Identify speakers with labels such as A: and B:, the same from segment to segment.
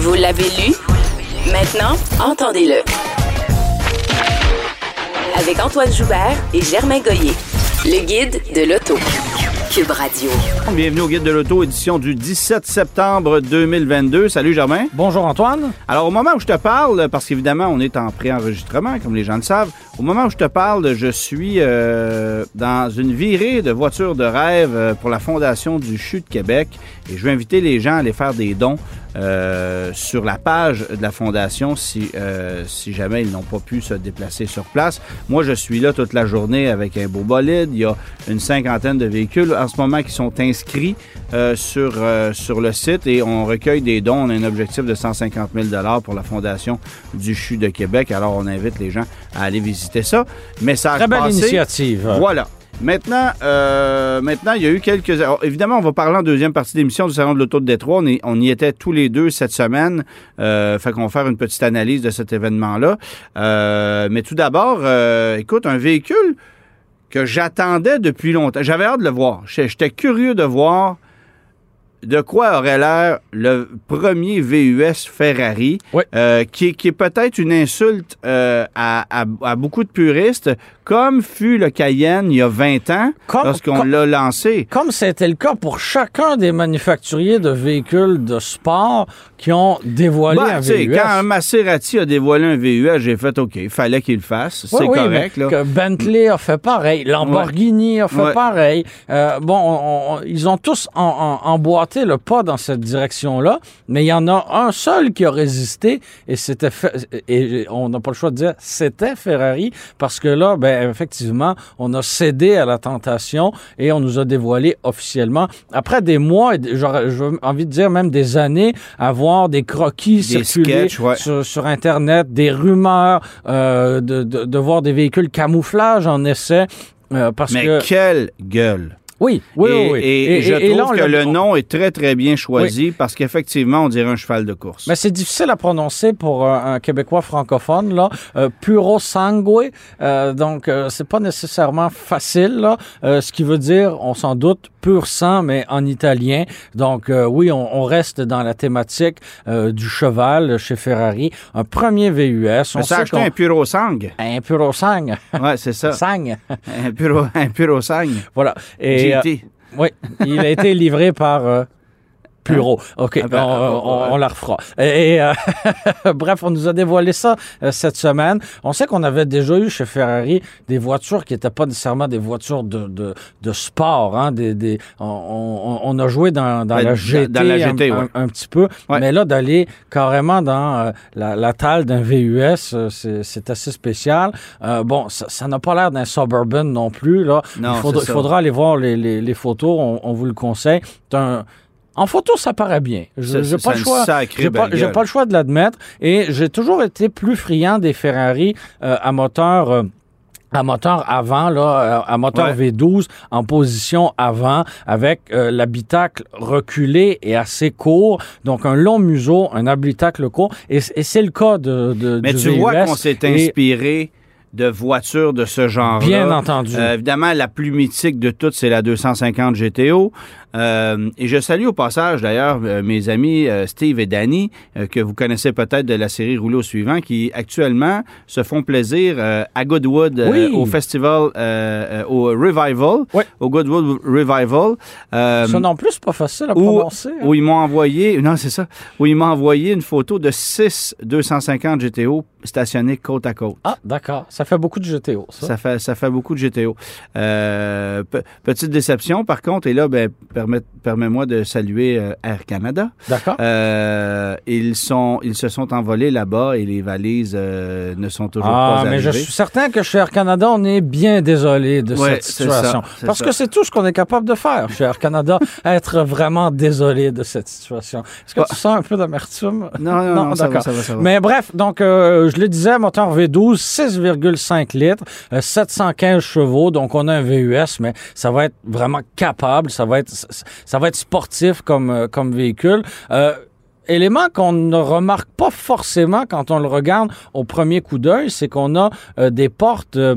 A: Vous l'avez lu? Maintenant, entendez-le. Avec Antoine Joubert et Germain Goyer. Le guide de l'auto. Cube Radio.
B: Bienvenue au Guide de l'Auto, édition du 17 septembre 2022. Salut Germain.
C: Bonjour Antoine.
B: Alors au moment où je te parle, parce qu'évidemment on est en pré-enregistrement, comme les gens le savent, au moment où je te parle, je suis euh, dans une virée de voitures de rêve euh, pour la Fondation du CHU de Québec et je vais inviter les gens à aller faire des dons euh, sur la page de la Fondation si, euh, si jamais ils n'ont pas pu se déplacer sur place. Moi, je suis là toute la journée avec un beau bolide. Il y a une cinquantaine de véhicules en ce moment qui sont inscrits euh, sur, euh, sur le site et on recueille des dons. On a un objectif de 150 000 pour la Fondation du CHU de Québec. Alors, on invite les gens à aller visiter ça. Message
C: Très belle
B: passé.
C: initiative.
B: Voilà. Maintenant, euh, maintenant, il y a eu quelques. alors, évidemment, on va parler en deuxième partie d'émission du Salon de l'Auto de Détroit. On, est- on y était tous les deux cette semaine. Euh, fait qu'on va faire une petite analyse de cet événement-là. Euh, mais tout d'abord, euh, écoute, un véhicule que j'attendais depuis longtemps. J'avais hâte de le voir. J'étais curieux de voir de quoi aurait l'air le premier VUS Ferrari,
C: Oui.
B: euh, qui, est- qui est peut-être une insulte euh, à, à- à beaucoup de puristes, comme fut le Cayenne il y a 20 ans, lorsqu'on l'a lancé.
C: Comme c'était le cas pour chacun des manufacturiers de véhicules de sport qui ont dévoilé
B: Bah,
C: un VUS.
B: quand un Maserati a dévoilé un VUS, j'ai fait OK, il fallait qu'il le fasse.
C: Oui,
B: C'est
C: oui,
B: correct. Là.
C: que Bentley a fait pareil, Lamborghini a fait
B: Ouais.
C: pareil. Euh, bon, on- on- ils ont tous en- en- emboîté le pas dans cette direction-là, mais il y en a un seul qui a résisté et c'était et on n'a pas le choix de dire c'était Ferrari parce que là, ben effectivement, on a cédé à la tentation et on nous a dévoilé officiellement après des mois, j'ai envie de dire même des années, à voir des croquis
B: Des
C: circuler
B: sketchs, ouais.
C: sur, sur Internet, des rumeurs, euh, de, de, de voir des véhicules camouflage en essai. euh, parce
B: Mais
C: que.
B: quelle gueule!
C: Oui, oui,
B: et,
C: oui, oui.
B: et je
C: et
B: trouve que le nom est très, très bien choisi parce qu'effectivement, on dirait un cheval de course.
C: Mais c'est difficile à prononcer pour un, un Québécois francophone, là. Euh, puro sangue, euh, donc euh, c'est pas nécessairement facile, là. Euh, ce qui veut dire, on s'en doute, pur sang, mais en italien. Donc euh, oui, on, on reste dans la thématique euh, du cheval chez Ferrari. Un premier VUS. On sait
B: acheté un puro sang.
C: un puro sang.
B: Ouais, c'est ça.
C: sang.
B: un puro, un puro sang.
C: Voilà. Et, euh. Oui, il a été livré par euh, Puro. OK,
B: Ah ben,
C: on,
B: ah,
C: on- la refera. Et, et, euh, bref, on nous a dévoilé ça euh, cette semaine. On sait qu'on avait déjà eu chez Ferrari des voitures qui n'étaient pas nécessairement des voitures de, de, de sport. Hein, des, des, on, a joué dans, dans
B: Ben,
C: la GT,
B: dans la GT,
C: un,
B: ouais.
C: un petit peu.
B: Ouais.
C: Mais là, d'aller carrément dans euh, la, la talle d'un VUS, euh, c'est assez spécial. Bon, ça n'a pas l'air d'un Suburban non plus. Là.
B: Non,
C: il, faudra, il faudra aller voir les, les- les photos, on, on vous le conseille. C'est un- En photo, ça paraît bien. Je n'ai pas, pas, pas le choix de l'admettre. Et j'ai toujours été plus friand des Ferrari euh, à moteur. euh, à moteur avant, là, euh, à moteur
B: Ouais.
C: V12 en position avant, avec euh, l'habitacle reculé et assez court, donc un long museau, un habitacle court, et, c'est le cas de, de
B: Mais
C: du
B: tu vois qu'on s'est inspiré de voitures de ce genre-là.
C: Bien entendu.
B: Euh, évidemment, la plus mythique de toutes, c'est la 250 GTO. Euh, et je salue au passage, d'ailleurs, euh, mes amis euh, Steve et Danny, que vous connaissez peut-être de la série Rouleau au suivant, qui actuellement se font plaisir à Goodwood,
C: Oui.
B: au festival, au Revival,
C: Oui.
B: au Goodwood Revival.
C: Ça non plus, c'est pas facile à
B: où,
C: prononcer. hein.
B: où ils m'ont envoyé, non, c'est ça, où ils m'ont envoyé une photo de 6 250 GTO stationnés côte à côte.
C: Ah, d'accord. Ça fait beaucoup de GTO, ça.
B: Ça fait, ça fait beaucoup de GTO. Euh, pe- petite déception, par contre, et là, ben, permet, permets-moi de saluer euh, Air Canada.
C: D'accord.
B: Euh, ils, sont, ils se sont envolés là-bas et les valises ne sont toujours
C: Ah,
B: pas
C: mais je
B: arrivées.
C: suis certain que chez Air Canada, on est bien désolé de
B: Ouais,
C: cette situation.
B: ça,
C: Parce
B: ça.
C: que c'est tout ce qu'on est capable de faire chez Air Canada, être vraiment désolé de cette situation. Est-ce que
B: Ouais.
C: tu sens un peu d'amertume?
B: Non, non, non, ça va, ça va, va.
C: Mais bref, donc, je le disais, moteur V12, 6,5 litres, euh, 715 chevaux, donc on a un VUS, mais ça va être vraiment capable, ça va être, ça va être sportif comme, euh, comme véhicule. Euh, élément qu'on ne remarque pas forcément quand on le regarde au premier coup d'œil, c'est qu'on a euh, des portes... euh,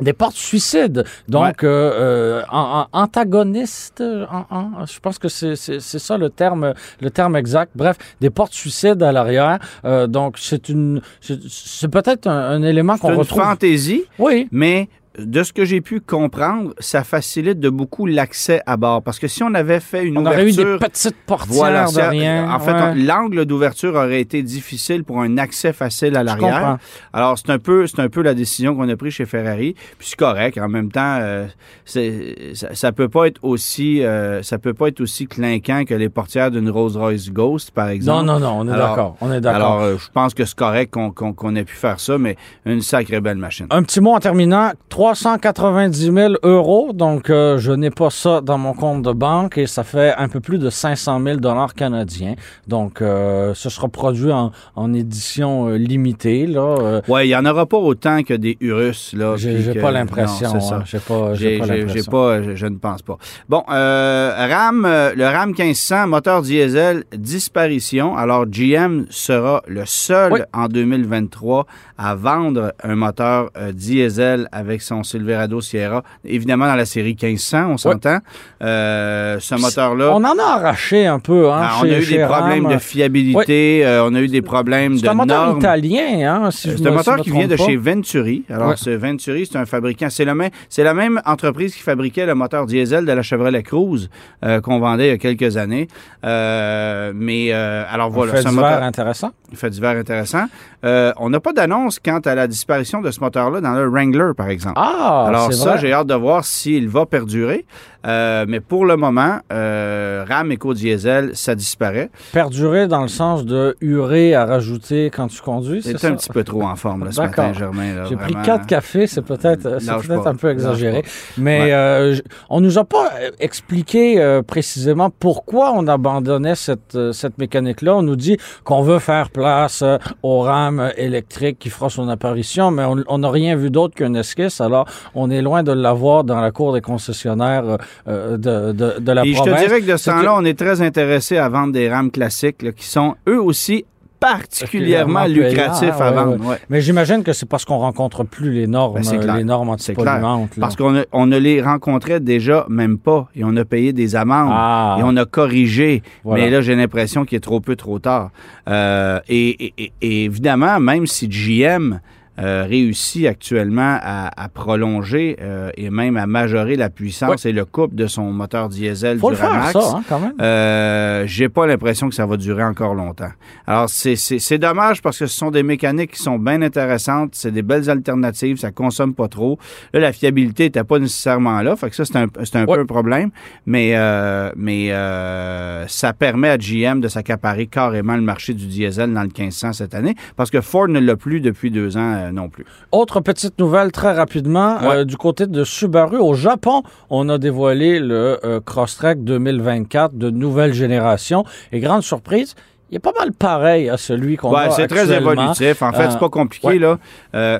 C: des portes suicides, donc euh, euh, en- en- antagonistes, en- en- je pense que c'est c'est- c'est ça le terme, le terme exact. Bref, des portes suicides à l'arrière. Euh, donc c'est une, c'est c'est peut-être un, un élément
B: C'est
C: qu'on
B: une
C: retrouve.
B: fantaisie,
C: Oui,
B: mais de ce que j'ai pu comprendre, ça facilite de beaucoup l'accès à bord. Parce que si on avait fait une
C: on aurait eu
B: ouverture...
C: des petites portières
B: Voilà,
C: de rien.
B: en fait,
C: ouais.
B: l'angle d'ouverture aurait été difficile pour un accès facile à l'arrière. Alors, c'est un peu, c'est un peu la décision qu'on a prise chez Ferrari. Puis c'est correct. En même temps, euh, ça, ça peut pas être aussi, euh, ça peut pas être aussi clinquant que les portières d'une Rolls-Royce Ghost, par
C: Non,
B: exemple.
C: non, non, on est d'accord. On est d'accord.
B: Alors, euh, je pense que c'est correct qu'on ait pu faire ça, mais une sacrée belle machine.
C: Un petit mot en terminant. 390 000 euros. Donc, euh, je n'ai pas ça dans mon compte de banque et ça fait un peu plus de 500 000 dollars canadiens. Donc, euh, ce sera produit en, en édition euh, limitée. Là,
B: Ouais, il y en aura pas autant que des Urus là.
C: j'ai pas l'impression.
B: c'est ça.
C: hein. J'ai pas, j'ai pas
B: je, ne pense pas. Bon, RAM, le RAM 1500, moteur diesel, disparition. Alors, GM sera le seul
C: Oui.
B: en 2023 à vendre un moteur diesel avec son Silverado Sierra. Évidemment, dans la série 1500, on s'entend. Euh, ce moteur-là...
C: On en a arraché un peu. Hein,
B: ah, on
C: chez-
B: a eu
C: chez
B: des problèmes
C: Ram.
B: de fiabilité, euh, on a eu des problèmes
C: C'est
B: de
C: un moteur
B: normes.
C: italien, hein, si je
B: C'est un
C: si
B: moteur
C: me
B: qui vient de
C: pas.
B: chez Venturi. Alors, ce Venturi, c'est un fabricant. C'est, le même, c'est la même entreprise qui fabriquait le moteur diesel de la Chevrolet Cruze euh, qu'on vendait il y a quelques années. Euh, mais, euh, alors voilà,
C: fait
B: c'est un
C: divers
B: moteur
C: intéressant.
B: fait divers intéressant. Euh, on n'a pas d'annonce quant à la disparition de ce moteur-là dans le Wrangler, par exemple.
C: Ah,
B: Alors
C: c'est
B: ça, j'ai hâte de voir s'il va perdurer. Euh, mais pour le moment, euh, RAM Eco-Diesel, ça disparaît.
C: Perdurer dans le sens de urée à rajouter quand tu conduis, c'est
B: C'est
C: ça?
B: un petit peu trop en forme là, ce matin, Germain.
C: J'ai pris quatre cafés, c'est peut-être un peu exagéré. Mais
B: Ouais.
C: euh, on nous a pas euh, expliqué euh, précisément pourquoi on abandonnait cette, cette mécanique-là. On nous dit qu'on veut faire place au RAM électrique qui fera son apparition, mais on- n'a rien vu d'autre qu'un esquisse. Alors, on est loin de l'avoir dans la cour des concessionnaires de, de, de la
B: Et je te dirais que de ce temps-là, on est très intéressé à vendre des rames classiques là, qui sont eux aussi particulièrement lucratifs
C: payants,
B: à
C: ouais,
B: vendre. ouais.
C: Mais j'imagine que c'est parce qu'on rencontre plus les normes,
B: Ben,
C: euh, les normes antipolluantes.
B: Parce qu'on on ne les rencontrait déjà même pas et on a payé des amendes
C: Ah.
B: et on a corrigé.
C: Voilà.
B: Mais là, j'ai l'impression qu'il est trop peu, trop tard. Euh, et- et évidemment, même si GM euh, réussit actuellement à, à prolonger euh, et même à majorer la puissance et le couple de son moteur diesel
C: faut le faire, ça, hein, quand même.
B: Euh, j'ai pas l'impression que ça va durer encore longtemps. Alors, c'est- c'est c'est dommage parce que ce sont des mécaniques qui sont bien intéressantes. C'est des belles alternatives. Ça consomme pas trop. Là, la fiabilité n'était pas nécessairement là. Fait que ça, c'est un, c'est un peu un problème. Mais, euh, mais euh, ça permet à GM de s'accaparer carrément le marché du diesel dans le 1500 cette année parce que Ford ne l'a plus depuis deux ans euh, non plus.
C: Autre petite nouvelle très rapidement,
B: Ouais.
C: euh, du côté de Subaru au Japon, on a dévoilé le euh, Crosstrek 2024 de nouvelle génération. Et grande surprise, il est pas mal pareil à celui qu'on
B: Ouais,
C: a
B: c'est très évolutif. En fait,
C: Euh,
B: c'est pas compliqué,
C: ouais.
B: là. Euh,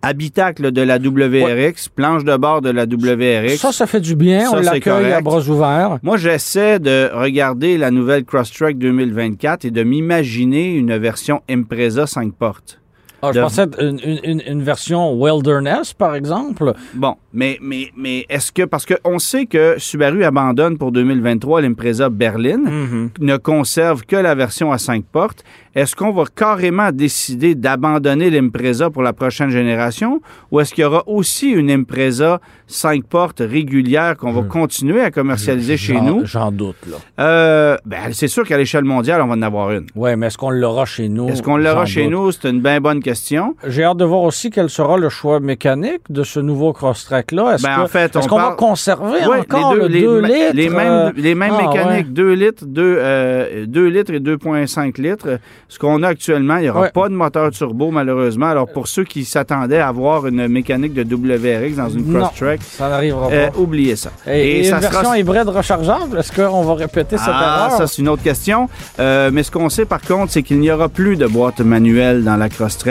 B: habitacle de la WRX, planche de bord de la WRX.
C: Ça, ça fait du bien.
B: Ça,
C: on l'accueille à bras ouverts.
B: Moi, j'essaie de regarder la nouvelle Crosstrek 2024 et de m'imaginer une version Impreza 5 portes.
C: Ah, je
B: De-
C: pensais une, une- version Wilderness, par exemple.
B: Bon, mais, mais, mais est-ce que... Parce qu'on sait que Subaru abandonne pour 2023 l'Impreza Berlin,
C: Mhm.
B: ne conserve que la version à 5 portes. Est-ce qu'on va carrément décider d'abandonner l'Impreza pour la prochaine génération ou est-ce qu'il y aura aussi une Impreza 5 portes régulière qu'on va continuer à commercialiser chez nous?
C: J'en doute, là.
B: Euh, ben, c'est sûr qu'à l'échelle mondiale, on va en avoir une.
C: Oui, mais est-ce qu'on l'aura chez nous?
B: Est-ce qu'on l'aura chez
C: doute.
B: nous? C'est une bien bonne question.
C: J'ai hâte de voir aussi quel sera le choix mécanique de ce nouveau cross-track-là. Est-ce
B: Ben, en fait,
C: est-ce
B: on
C: qu'on va
B: parle-
C: conserver
B: Ouais,
C: encore
B: les deux,
C: le
B: les,
C: 2
B: ma-
C: litres?
B: les
C: euh,
B: mêmes, les mêmes
C: ah,
B: mécaniques,
C: ouais.
B: 2 litres, 2, euh, 2 litres et 2,5 litres. Ce qu'on a actuellement, il n'y aura
C: Ouais.
B: pas de moteur turbo, malheureusement. Alors, pour ceux qui s'attendaient à avoir une mécanique de WRX dans une cross-track,
C: ça n'arrivera pas.
B: euh, oubliez ça.
C: et, et
B: ça
C: une
B: sera-
C: version hybride rechargeable, est-ce qu'on va répéter cette
B: Ah,
C: erreur?
B: ça, c'est une autre question. Euh, mais ce qu'on sait, par contre, c'est qu'il n'y aura plus de boîte manuelle dans la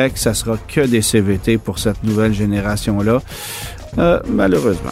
B: Crosstrek. Ça sera que des CVT pour cette nouvelle génération-là. Euh, malheureusement.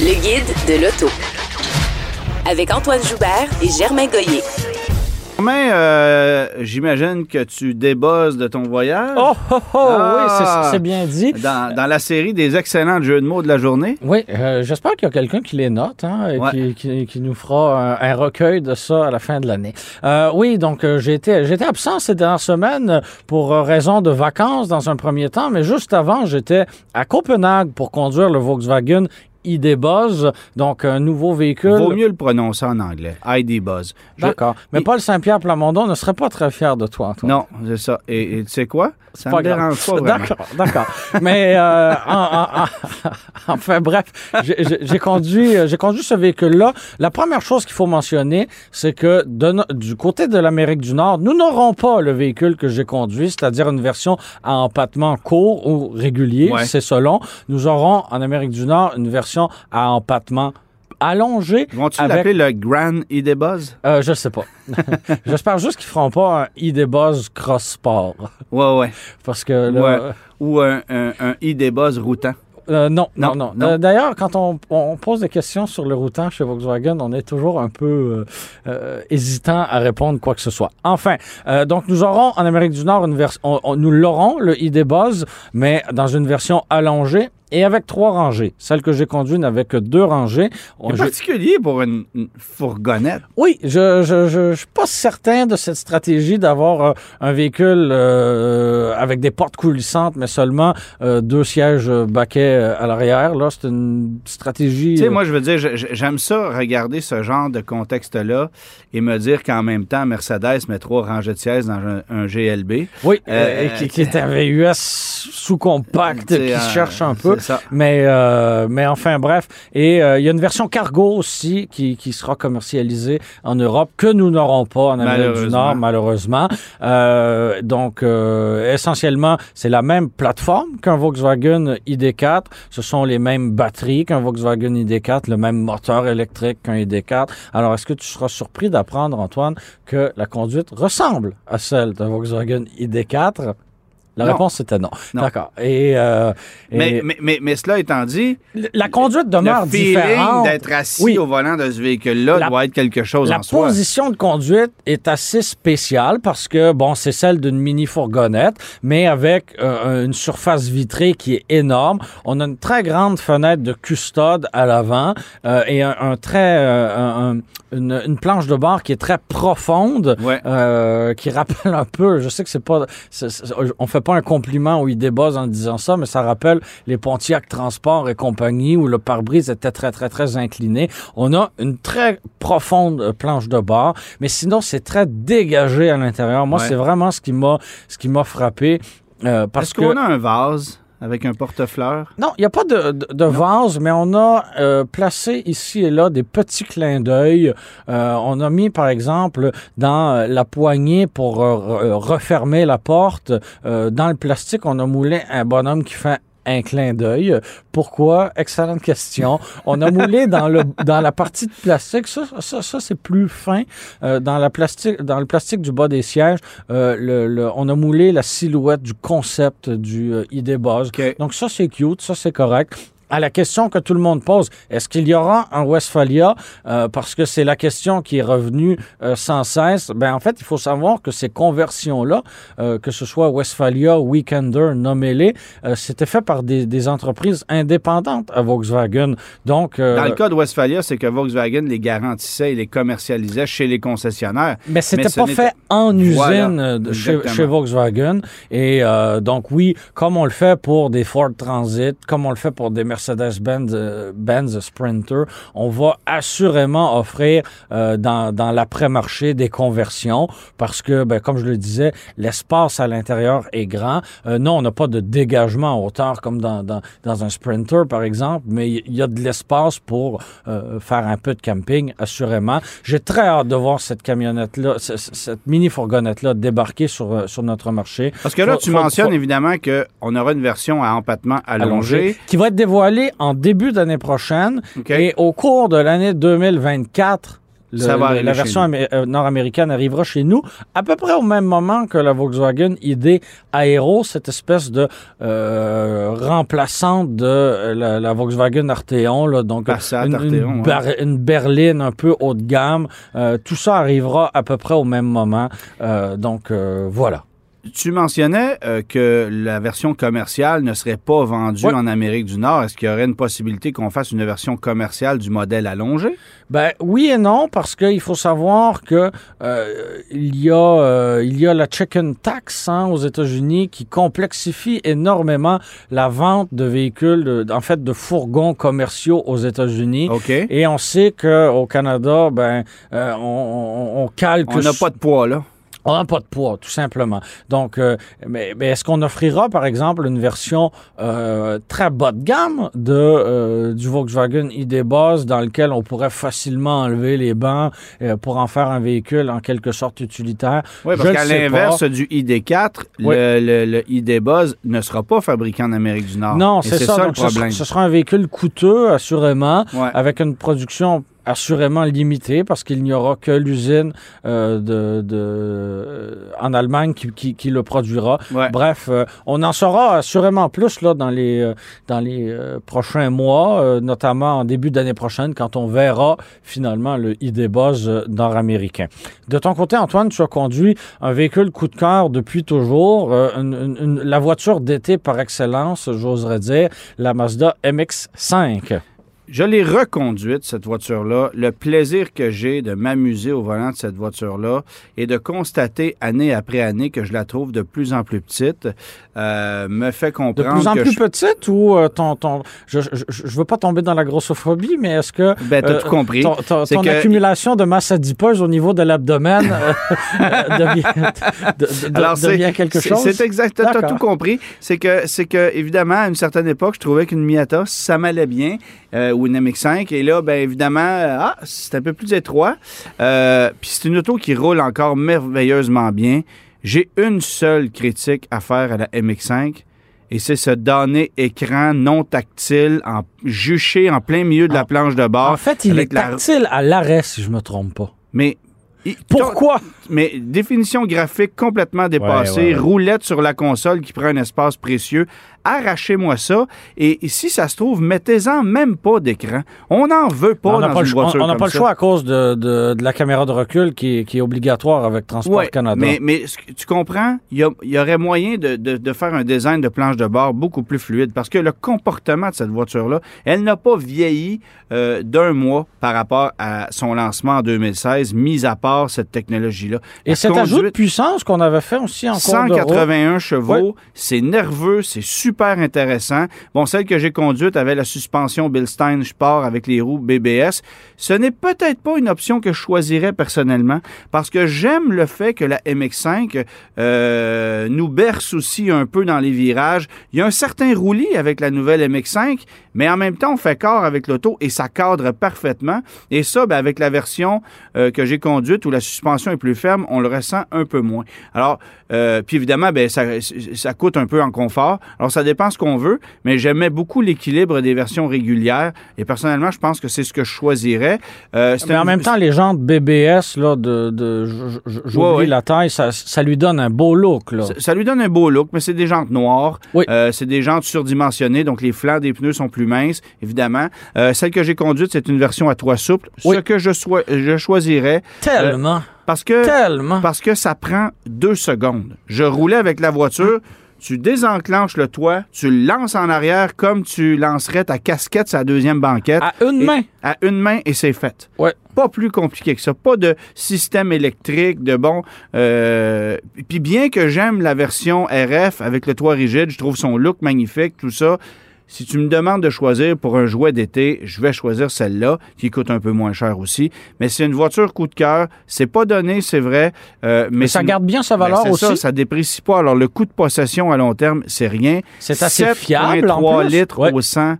A: Le guide de l'auto. Avec Antoine Joubert et Germain Goyer.
B: Mais euh, j'imagine que tu débosses de ton voyage.
C: Oh, oh, oh,
B: Ah.
C: oui, c'est- c'est bien dit.
B: Dans, dans la série des excellents jeux de mots de la journée.
C: Oui, euh, j'espère qu'il y a quelqu'un qui les note hein, et
B: Ouais.
C: qui, qui- qui nous fera un, un recueil de ça à la fin de l'année. Euh, oui, donc euh, j'ai été, j'étais absent ces dernières semaines pour euh, raison de vacances dans un premier temps, mais juste avant, j'étais à Copenhague pour conduire le Volkswagen ID Buzz, donc un nouveau véhicule.
B: Vaut mieux le prononcer en anglais. ID Buzz. Je-
C: D'accord. Mais Paul Saint-Pierre Plamondon ne serait pas très fier de toi, Antoine.
B: Non, c'est ça. Et, et tu sais quoi? Ça
C: pas
B: me
C: grave.
B: dérange pas vraiment.
C: D'accord, d'accord. Mais euh, en- en- en- enfin bref, j'ai- conduit, euh, conduit ce véhicule-là. La première chose qu'il faut mentionner, c'est que de du côté de l'Amérique du Nord, nous n'aurons pas le véhicule que j'ai conduit, c'est-à-dire une version à empattement court ou régulier,
B: Ouais.
C: c'est selon. Nous aurons en Amérique du Nord une version à empattement allongé.
B: Vont-tu
C: avec-
B: l'appeler le Grand ID Buzz?
C: Euh, je sais pas. J'espère juste qu'ils feront pas un ID Buzz Cross Sport.
B: Ouais, ouais.
C: Parce que là,
B: Ouais. Ou un, un, un ID Buzz routant.
C: Euh, non, non,
B: Non.
C: Euh, D'ailleurs, quand on, on pose des questions sur le routant chez Volkswagen, on est toujours un peu euh, hésitant à répondre quoi que ce soit. Enfin, donc nous aurons en Amérique du Nord une version, nous l'aurons le ID Buzz, mais dans une version allongée et avec trois rangées. Celle que j'ai conduite n'avait que deux rangées.
B: C'est particulier pour une, une fourgonnette.
C: oui, je je, je, je suis pas certain de cette stratégie d'avoir euh, un véhicule euh, avec des portes coulissantes, mais seulement euh, deux sièges baquets à l'arrière. Là, c'est une stratégie.
B: Tu sais, moi, je veux dire, j'aime ça, regarder ce genre de contexte-là et me dire qu'en même temps, Mercedes met trois rangées de sièges dans un, un GLB.
C: oui, qui, qui est un VUS sous-compact
B: Tu sais,
C: qui cherche un peu.
B: Ça.
C: Mais, euh, mais enfin, bref. Et euh, il y a une version cargo aussi qui, qui sera commercialisée en Europe que nous n'aurons pas en Amérique du. Nord, malheureusement. Euh, donc, euh, essentiellement, c'est la même plateforme qu'un Volkswagen ID4. Ce sont les mêmes batteries qu'un Volkswagen ID4, le même moteur électrique qu'un ID4. Alors, est-ce que tu seras surpris d'apprendre, Antoine, que la conduite ressemble à celle d'un Volkswagen ID4? La
B: Non.
C: réponse était non.
B: Non.
C: D'accord. Et, euh, et-
B: Mais, mais, mais, mais cela étant dit,
C: la conduite demeure
B: le
C: différente.
B: d'être assis
C: Oui.
B: au volant de ce véhicule-là
C: La-
B: doit être quelque chose
C: La
B: en soi.
C: position de conduite est assez spéciale parce que, bon, c'est celle d'une mini-fourgonnette, mais avec euh, une surface vitrée qui est énorme. On a une très grande fenêtre de custode à l'avant euh, et un, un très, euh, un- un- une, une planche de bord qui est très profonde,
B: Ouais.
C: euh, qui rappelle un peu, je sais que c'est pas, c'est- c'est- on fait pas un compliment où il débosse en disant ça, mais ça rappelle les Pontiac Transport et compagnie où le pare-brise était très, très, très incliné. On a une très profonde euh, planche de bord, mais sinon, c'est très dégagé à l'intérieur. Moi,
B: Ouais.
C: c'est vraiment ce qui m'a, ce qui m'a frappé. euh, parce
B: Est-ce
C: que
B: qu'on a un vase? Avec un porte-fleurs?
C: non, il n'y a pas de, de, de vase, mais on a euh, placé ici et là des petits clins d'œil. Euh, on a mis, par exemple, dans euh, la poignée pour euh, re- refermer la porte, euh, dans le plastique, on a moulé un bonhomme qui fait un clin d'œil. Pourquoi? Excellente question. On a moulé dans le dans la partie de plastique. Ça, ça, ça c'est plus fin. Euh, dans la plastique, dans le plastique du bas des sièges, euh, le, le- on a moulé la silhouette du concept du euh, ID Buzz. Donc ça, c'est cute, ça, c'est correct. À la question que tout le monde pose, est-ce qu'il y aura un Westphalia? Euh, parce que c'est la question qui est revenue euh, sans cesse. Ben, en fait, il faut savoir que ces conversions-là, euh, que ce soit Westphalia, Weekender, nommez-les, c'était fait par des, des entreprises indépendantes à Volkswagen. Donc,
B: Dans le cas de Westphalia, c'est que Volkswagen les garantissait et les commercialisait chez les concessionnaires.
C: Mais c'était pas fait en usine chez, chez Volkswagen. Et donc oui, comme on le fait pour des Ford Transit, comme on le fait pour des Mercedes-Benz euh, Benz Sprinter, on va assurément offrir euh, dans, dans l'après-marché des conversions parce que, ben, comme je le disais, l'espace à l'intérieur est grand. Euh, non, on n'a pas de dégagement en hauteur comme dans, dans, dans un Sprinter, par exemple, mais il y a de l'espace pour euh, faire un peu de camping, assurément. J'ai très hâte de voir cette camionnette-là, cette mini-fourgonnette-là débarquer sur, sur notre marché.
B: Parce que là,
C: Faut-
B: tu
C: faut-
B: mentionnes
C: faut-
B: évidemment qu'on aura une version à empattement allongé.
C: qui va être dévoilée en début d'année prochaine et au cours de l'année 2024. le-
B: Ça va
C: le-
B: arriver
C: la version euh, nord-américaine arrivera chez nous à peu près au même moment que la Volkswagen ID Aero, cette espèce de euh, remplaçante de euh, la, la Volkswagen Arteon, là, donc
B: Passat,
C: une, une
B: Arteon, ouais.
C: bar- une berline un peu haut de gamme. Euh, tout ça arrivera à peu près au même moment. Euh, donc voilà.
B: Tu mentionnais euh, que la version commerciale ne serait pas vendue
C: Ouais.
B: en Amérique du Nord. Est-ce qu'il y aurait une possibilité qu'on fasse une version commerciale du modèle allongé?
C: Ben oui et non parce qu'il faut savoir que euh, il y a euh, il y a la chicken tax hein, aux États-Unis qui complexifie énormément la vente de véhicules, de- en fait de fourgons commerciaux aux États-Unis.
B: OK.
C: Et on sait que au Canada, ben on, on, on calque.
B: On n'a pas de poids, là.
C: On n'a pas de poids, tout simplement. Donc, euh, mais, mais est-ce qu'on offrira, par exemple, une version euh, très bas de gamme de, euh, du Volkswagen ID Buzz dans lequel on pourrait facilement enlever les bancs euh, pour en faire un véhicule en quelque sorte utilitaire?
B: Oui, parce qu'à l'inverse du ID4,
C: Oui.
B: le, le- le ID Buzz ne sera pas fabriqué en Amérique du Nord.
C: Non, c'est ça.
B: le
C: Donc,
B: problème.
C: sera, ce sera un véhicule coûteux, assurément,
B: Ouais.
C: avec une production assurément limitée parce qu'il n'y aura que l'usine euh, de, de, en Allemagne qui, qui, qui le produira.
B: Ouais.
C: Bref, euh, on en saura assurément plus là, dans les, euh, dans les euh, prochains mois, euh, notamment en début d'année prochaine, quand on verra finalement le ID Buzz euh, nord-américain. De ton côté, Antoine, tu as conduit un véhicule coup de cœur depuis toujours, euh, une- une- une- la voiture d'été par excellence, j'oserais dire, la Mazda MX-5.
B: Je l'ai reconduite, cette voiture-là. Le plaisir que j'ai de m'amuser au volant de cette voiture-là et de constater année après année que je la trouve de plus en plus petite euh, me fait
C: De
B: comprendre
C: plus en
B: que
C: plus
B: je...
C: petite ou euh, ton, ton je, je veux pas tomber dans la grossophobie, mais est-ce que
B: Ben, t'as
C: euh,
B: tout compris.
C: ton, ton-
B: C'est
C: ton
B: que-
C: accumulation de masse adipose au niveau de l'abdomen devient, de- de- de-
B: Alors,
C: devient quelque chose?
B: C'est exact, t'as tout compris. C'est que, c'est que, évidemment, à une certaine époque, je trouvais qu'une Miata, ça m'allait bien, ou une MX-5. Et là, ben évidemment, euh, ah, c'est un peu plus étroit. Euh, Puis c'est une auto qui roule encore merveilleusement bien. J'ai une seule critique à faire à la MX-5. Et c'est ce damné écran non tactile, en, juché en plein milieu de la
C: En-
B: planche de bord.
C: En fait, il est
B: la-
C: tactile à l'arrêt, si je me trompe pas.
B: Mais
C: Pourquoi?
B: mais définition graphique complètement dépassée,
C: Ouais, ouais, ouais.
B: roulette sur la console qui prend un espace précieux. Arrachez-moi ça. Et si ça se trouve, mettez-en même pas d'écran. On n'en veut pas
C: on
B: dans
C: pas,
B: une voiture
C: on n'a pas le choix à cause de, de- de la caméra de recul qui est, qui est obligatoire avec Transport
B: Ouais,
C: Canada.
B: mais, tu comprends, il y, aurait moyen de, de- faire un design de planche de bord beaucoup plus fluide parce que le comportement de cette voiture-là, elle n'a pas vieilli euh, d'un mois par rapport à son lancement en 2016, mis à part cette technologie-là.
C: Et cet ajout de puissance qu'on avait fait aussi en cours de route,
B: 181 chevaux, c'est nerveux, c'est super intéressant. Bon, celle que j'ai conduite avait la suspension Bilstein Sport avec les roues BBS. Ce n'est peut-être pas une option que je choisirais personnellement parce que j'aime le fait que la MX5 euh, nous berce aussi un peu dans les virages. Il y a un certain roulis avec la nouvelle MX5, mais en même temps, on fait corps avec l'auto et ça cadre parfaitement. Et ça, ben, avec la version euh, que j'ai conduite où la suspension est plus ferme, on le ressent un peu moins. Alors, euh, puis évidemment, ben, ça, ça coûte un peu en confort. Alors, ça dépend ce qu'on veut, mais j'aimais beaucoup l'équilibre des versions régulières. Et personnellement, je pense que c'est ce que je choisirais. Euh,
C: Mais en
B: un-
C: même temps, les jantes BBS, là, de, de j- j- j'oublie
B: Ouais, ouais.
C: la taille, ça, ça lui donne un beau look, là.
B: Ça, ça lui donne un beau look, mais c'est des jantes noires.
C: Oui.
B: Euh, c'est des jantes surdimensionnées, donc les flancs des pneus sont plus minces, évidemment. Euh, celle que j'ai conduite, c'est une version à toit souple.
C: Oui.
B: Ce que je, soi- je choisirais,
C: Tellement,
B: parce que,
C: tellement.
B: parce que ça prend deux secondes. Je roulais avec la voiture. Tu désenclenches le toit, tu le lances en arrière comme tu lancerais ta casquette la deuxième banquette.
C: À une main.
B: À une main et c'est fait.
C: Ouais.
B: Pas plus compliqué que ça. Pas de système électrique, de bon. euh, Puis bien que j'aime la version RF avec le toit rigide, je trouve son look magnifique, tout ça. Si tu me demandes de choisir pour un jouet d'été, je vais choisir celle-là, qui coûte un peu moins cher aussi. Mais c'est une voiture coup de cœur. C'est pas donné, c'est vrai. euh, mais
C: Mais ça garde bien sa
B: ben,
C: valeur aussi.
B: Ça, ça déprécie pas. Alors, le coût de possession à long terme, c'est rien.
C: C'est assez fiable, en
B: 7,3
C: plus.
B: litres
C: Ouais.
B: au 100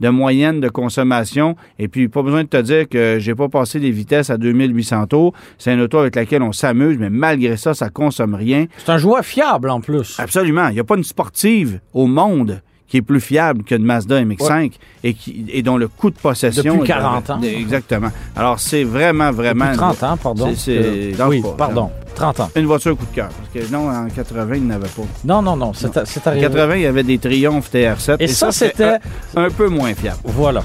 B: de moyenne de consommation. Et puis, pas besoin de te dire que j'ai pas passé les vitesses à 2800 tours. C'est une auto avec laquelle on s'amuse, mais malgré ça, ça consomme rien.
C: C'est un jouet fiable, en plus.
B: Absolument. Il n'y a pas une sportive au monde qui est plus fiable qu'une Mazda MX-5 et, qui, et dont le coût de possession...
C: Depuis
B: est-
C: 40 ans.
B: Exactement. Alors, c'est vraiment, vraiment...
C: Depuis 30 ans, pardon. Euh, oui,
B: pas.
C: pardon. 30 ans.
B: Une voiture coup de cœur. Parce que non, en 80, il n'avait pas.
C: Non, non, non, c'est c'est
B: En
C: arrivé.
B: 80, il y avait des Triumph TR7.
C: Et ça, c'était-
B: un, un peu moins fiable.
C: Voilà.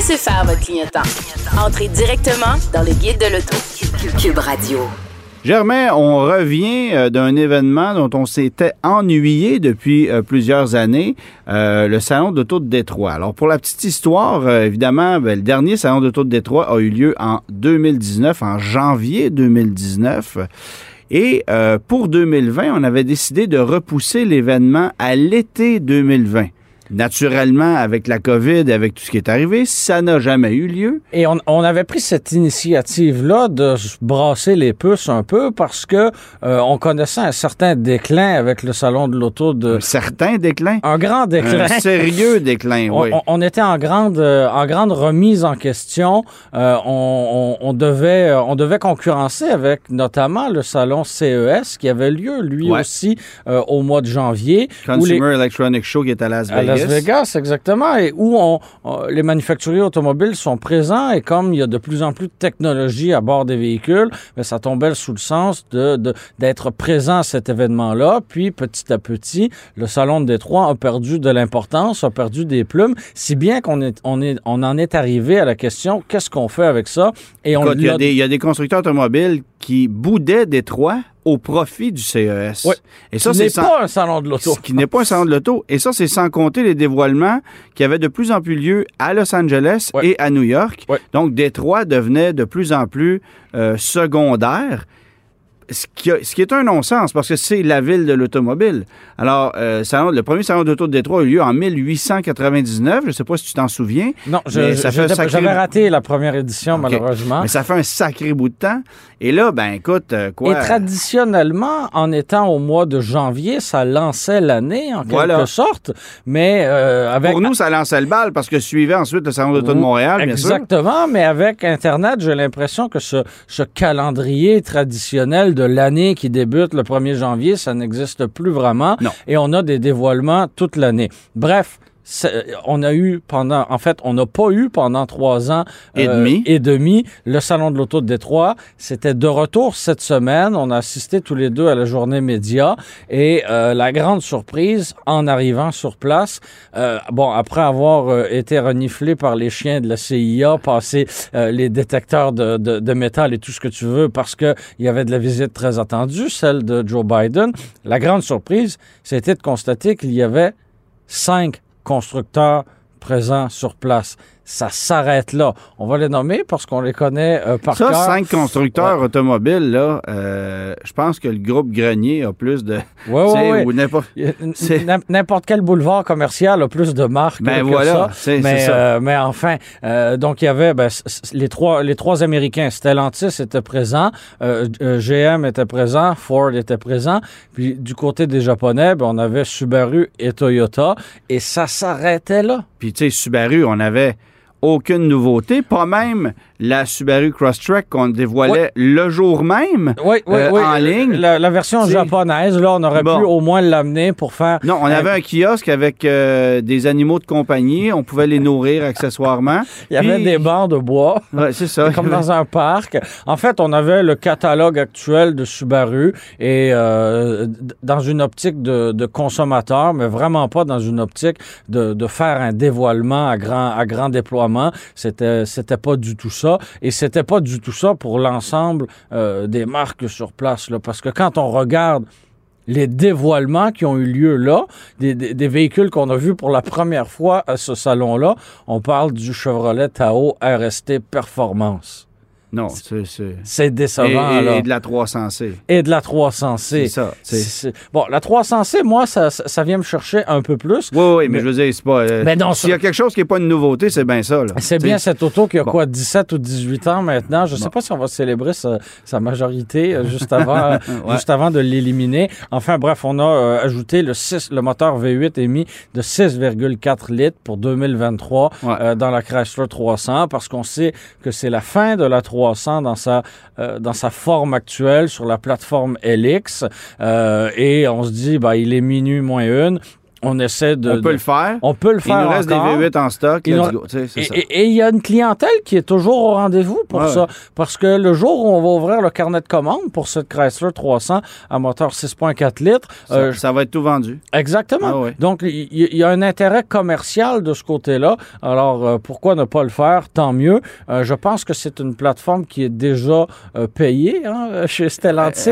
A: Laissez faire votre clignotant. Entrez directement dans le guide de l'auto. Cube Radio.
B: Germain, on revient euh, d'un événement dont on s'était ennuyé depuis euh, plusieurs années, euh, le Salon d'auto de Détroit. Alors, pour la petite histoire, évidemment, ben, le dernier Salon d'auto de Détroit a eu lieu en 2019, en janvier 2019. Et pour 2020, on avait décidé de repousser l'événement à l'été 2020. Naturellement, avec la COVID, avec tout ce qui est arrivé, ça n'a jamais eu lieu.
C: Et on, on avait pris cette initiative-là de se brasser les puces un peu parce que euh, on connaissait un certain déclin avec le salon de l'auto de
B: Un certain déclin?
C: un grand déclin.
B: Un sérieux déclin, oui.
C: on- on était en grande, euh, en grande remise en question. Euh, on, devait, on devait concurrencer avec notamment le salon CES qui avait lieu lui
B: Ouais.
C: aussi euh, au mois de janvier. les-
B: Consumer Electronic Show qui est à Las
C: à
B: Vegas.
C: Las Vegas, exactement, et où on, on- les manufacturiers automobiles sont présents et comme il y a de plus en plus de technologie à bord des véhicules, ben, ça tombait sous le sens de de- d'être présent à cet événement-là. Puis petit à petit, le salon de Détroit a perdu de l'importance, a perdu des plumes, si bien qu'on est on est on en est arrivé à la question qu'est-ce qu'on fait avec ça? Et on
B: il y, a des- il y a des constructeurs automobiles qui boudaient Détroit au profit du CES.
C: Ouais.
B: Et ça,
C: ce n'est
B: sans-
C: pas un salon de l'auto.
B: ce qui n'est pas un salon de l'auto. Et ça, c'est sans compter les dévoilements qui avaient de plus en plus lieu à Los Angeles et à New York. Donc, Détroit devenait de plus en plus euh, secondaire. Ce qui, a- ce qui est un non-sens parce que c'est la ville de l'automobile. Alors, euh, salon- le premier salon d'auto de Détroit a eu lieu en 1899. Je ne sais pas si tu t'en souviens.
C: Non, je-
B: sacré-
C: j'avais raté la première édition malheureusement.
B: Mais ça fait un sacré bout de temps. Et là, ben écoute, euh, quoi?
C: Et traditionnellement, en étant au mois de janvier, ça lançait l'année en quelque
B: Voilà.
C: sorte, mais euh, avec
B: Pour nous, ça lançait le bal parce que suivait ensuite le Salon d'auto de Montréal, bien sûr.
C: Exactement, mais avec Internet, j'ai l'impression que ce, ce calendrier traditionnel de l'année qui débute le 1er janvier, ça n'existe plus vraiment.
B: Non.
C: Et on a des dévoilements toute l'année. Bref. C'est- On a eu pendant, en fait, on n'a pas eu pendant trois ans
B: Et demi.
C: et demi le salon de l'auto de Détroit. C'était de retour cette semaine. On a assisté tous les deux à la journée média et euh, la grande surprise en arrivant sur place, euh, bon après avoir euh, été reniflé par les chiens de la CIA, passé euh, les détecteurs de, de, de métal et tout ce que tu veux parce que il y avait de la visite très attendue, celle de Joe Biden. La grande surprise, c'était de constater qu'il y avait cinq constructeurs présents sur place. Ça s'arrête là. On va les nommer parce qu'on les connaît euh, par
B: Ça,
C: cœur.
B: cinq constructeurs automobiles, là, euh, je pense que le groupe Grenier a plus de.
C: Ouais,
B: ou n'importe.
C: Quel boulevard commercial a plus de marques
B: Ben
C: que
B: voilà,
C: ça. mais,
B: ça.
C: euh, mais enfin, euh, donc il y avait ben, les trois les trois Américains. Stellantis était présent, GM était présent, Ford était présent. Puis du côté des Japonais, ben, on avait Subaru et Toyota. Et ça s'arrêtait là.
B: Puis, tu sais, Subaru, on avait aucune nouveauté, pas même la Subaru Crosstrek qu'on dévoilait le jour même.
C: Oui, oui,
B: Euh,
C: oui.
B: en ligne.
C: La, la version japonaise, là, on aurait
B: Bon.
C: pu au moins l'amener pour faire.
B: Non, on avait un kiosque avec euh, des animaux de compagnie. On pouvait les nourrir accessoirement.
C: Il y avait
B: Puis-
C: des bancs de bois.
B: Ouais, c'est ça.
C: comme dans un parc. En fait, on avait le catalogue actuel de Subaru et euh, dans une optique de, de consommateur, mais vraiment pas dans une optique de, de faire un dévoilement à grand, à grand déploiement. C'était, c'était pas du tout ça. Et c'était pas du tout ça pour l'ensemble euh, des marques sur place. Là, parce que quand on regarde les dévoilements qui ont eu lieu là, des, des- des véhicules qu'on a vus pour la première fois à ce salon-là, on parle du Chevrolet Tahoe RST Performance.
B: Non, c'est. Et,
C: décevant,
B: et-
C: là.
B: et de la 300C.
C: Et de la 300C.
B: C'est ça.
C: Bon, la 300C, moi, ça, ça, vient me chercher un peu plus.
B: Oui, oui, mais,
C: Mais-
B: je veux dire, c'est pas. euh,
C: Mais non,
B: S'il y a quelque chose qui n'est pas une nouveauté, c'est bien ça.
C: C'est bien cette auto qui a
B: Bon.
C: quoi, 17 ou 18 ans maintenant. Je ne sais
B: Bon.
C: pas si on va célébrer sa, sa majorité euh, juste avant, euh,
B: Ouais.
C: juste avant de l'éliminer. Enfin, bref, on a euh, ajouté le, 6, le moteur V8 émis de 6,4 litres pour 2023
B: Ouais.
C: euh, dans la Chrysler 300 parce qu'on sait que c'est la fin de la 300 dans sa, euh, dans sa forme actuelle sur la plateforme LX. Euh, et on se dit, bah, il est minuit moins une. On essaie de...
B: On peut le faire.
C: on peut le
B: Il
C: faire
B: nous reste
C: encore.
B: des V8 en stock.
C: Il nous-
B: go.
C: Et
B: ça.
C: et- et il y a une clientèle qui est toujours au rendez-vous pour
B: Ouais,
C: ça. Parce que le jour où on va ouvrir le carnet de commande pour cette Chrysler 300 à moteur 6.4 litres,
B: Ça,
C: euh,
B: ça va être tout vendu.
C: exactement.
B: Ah ouais.
C: Donc, il y, il y a un intérêt commercial de ce côté-là. Alors, euh, pourquoi ne pas le faire? Tant mieux. Euh, je pense que c'est une plateforme qui est déjà payée hein, chez Stellantis.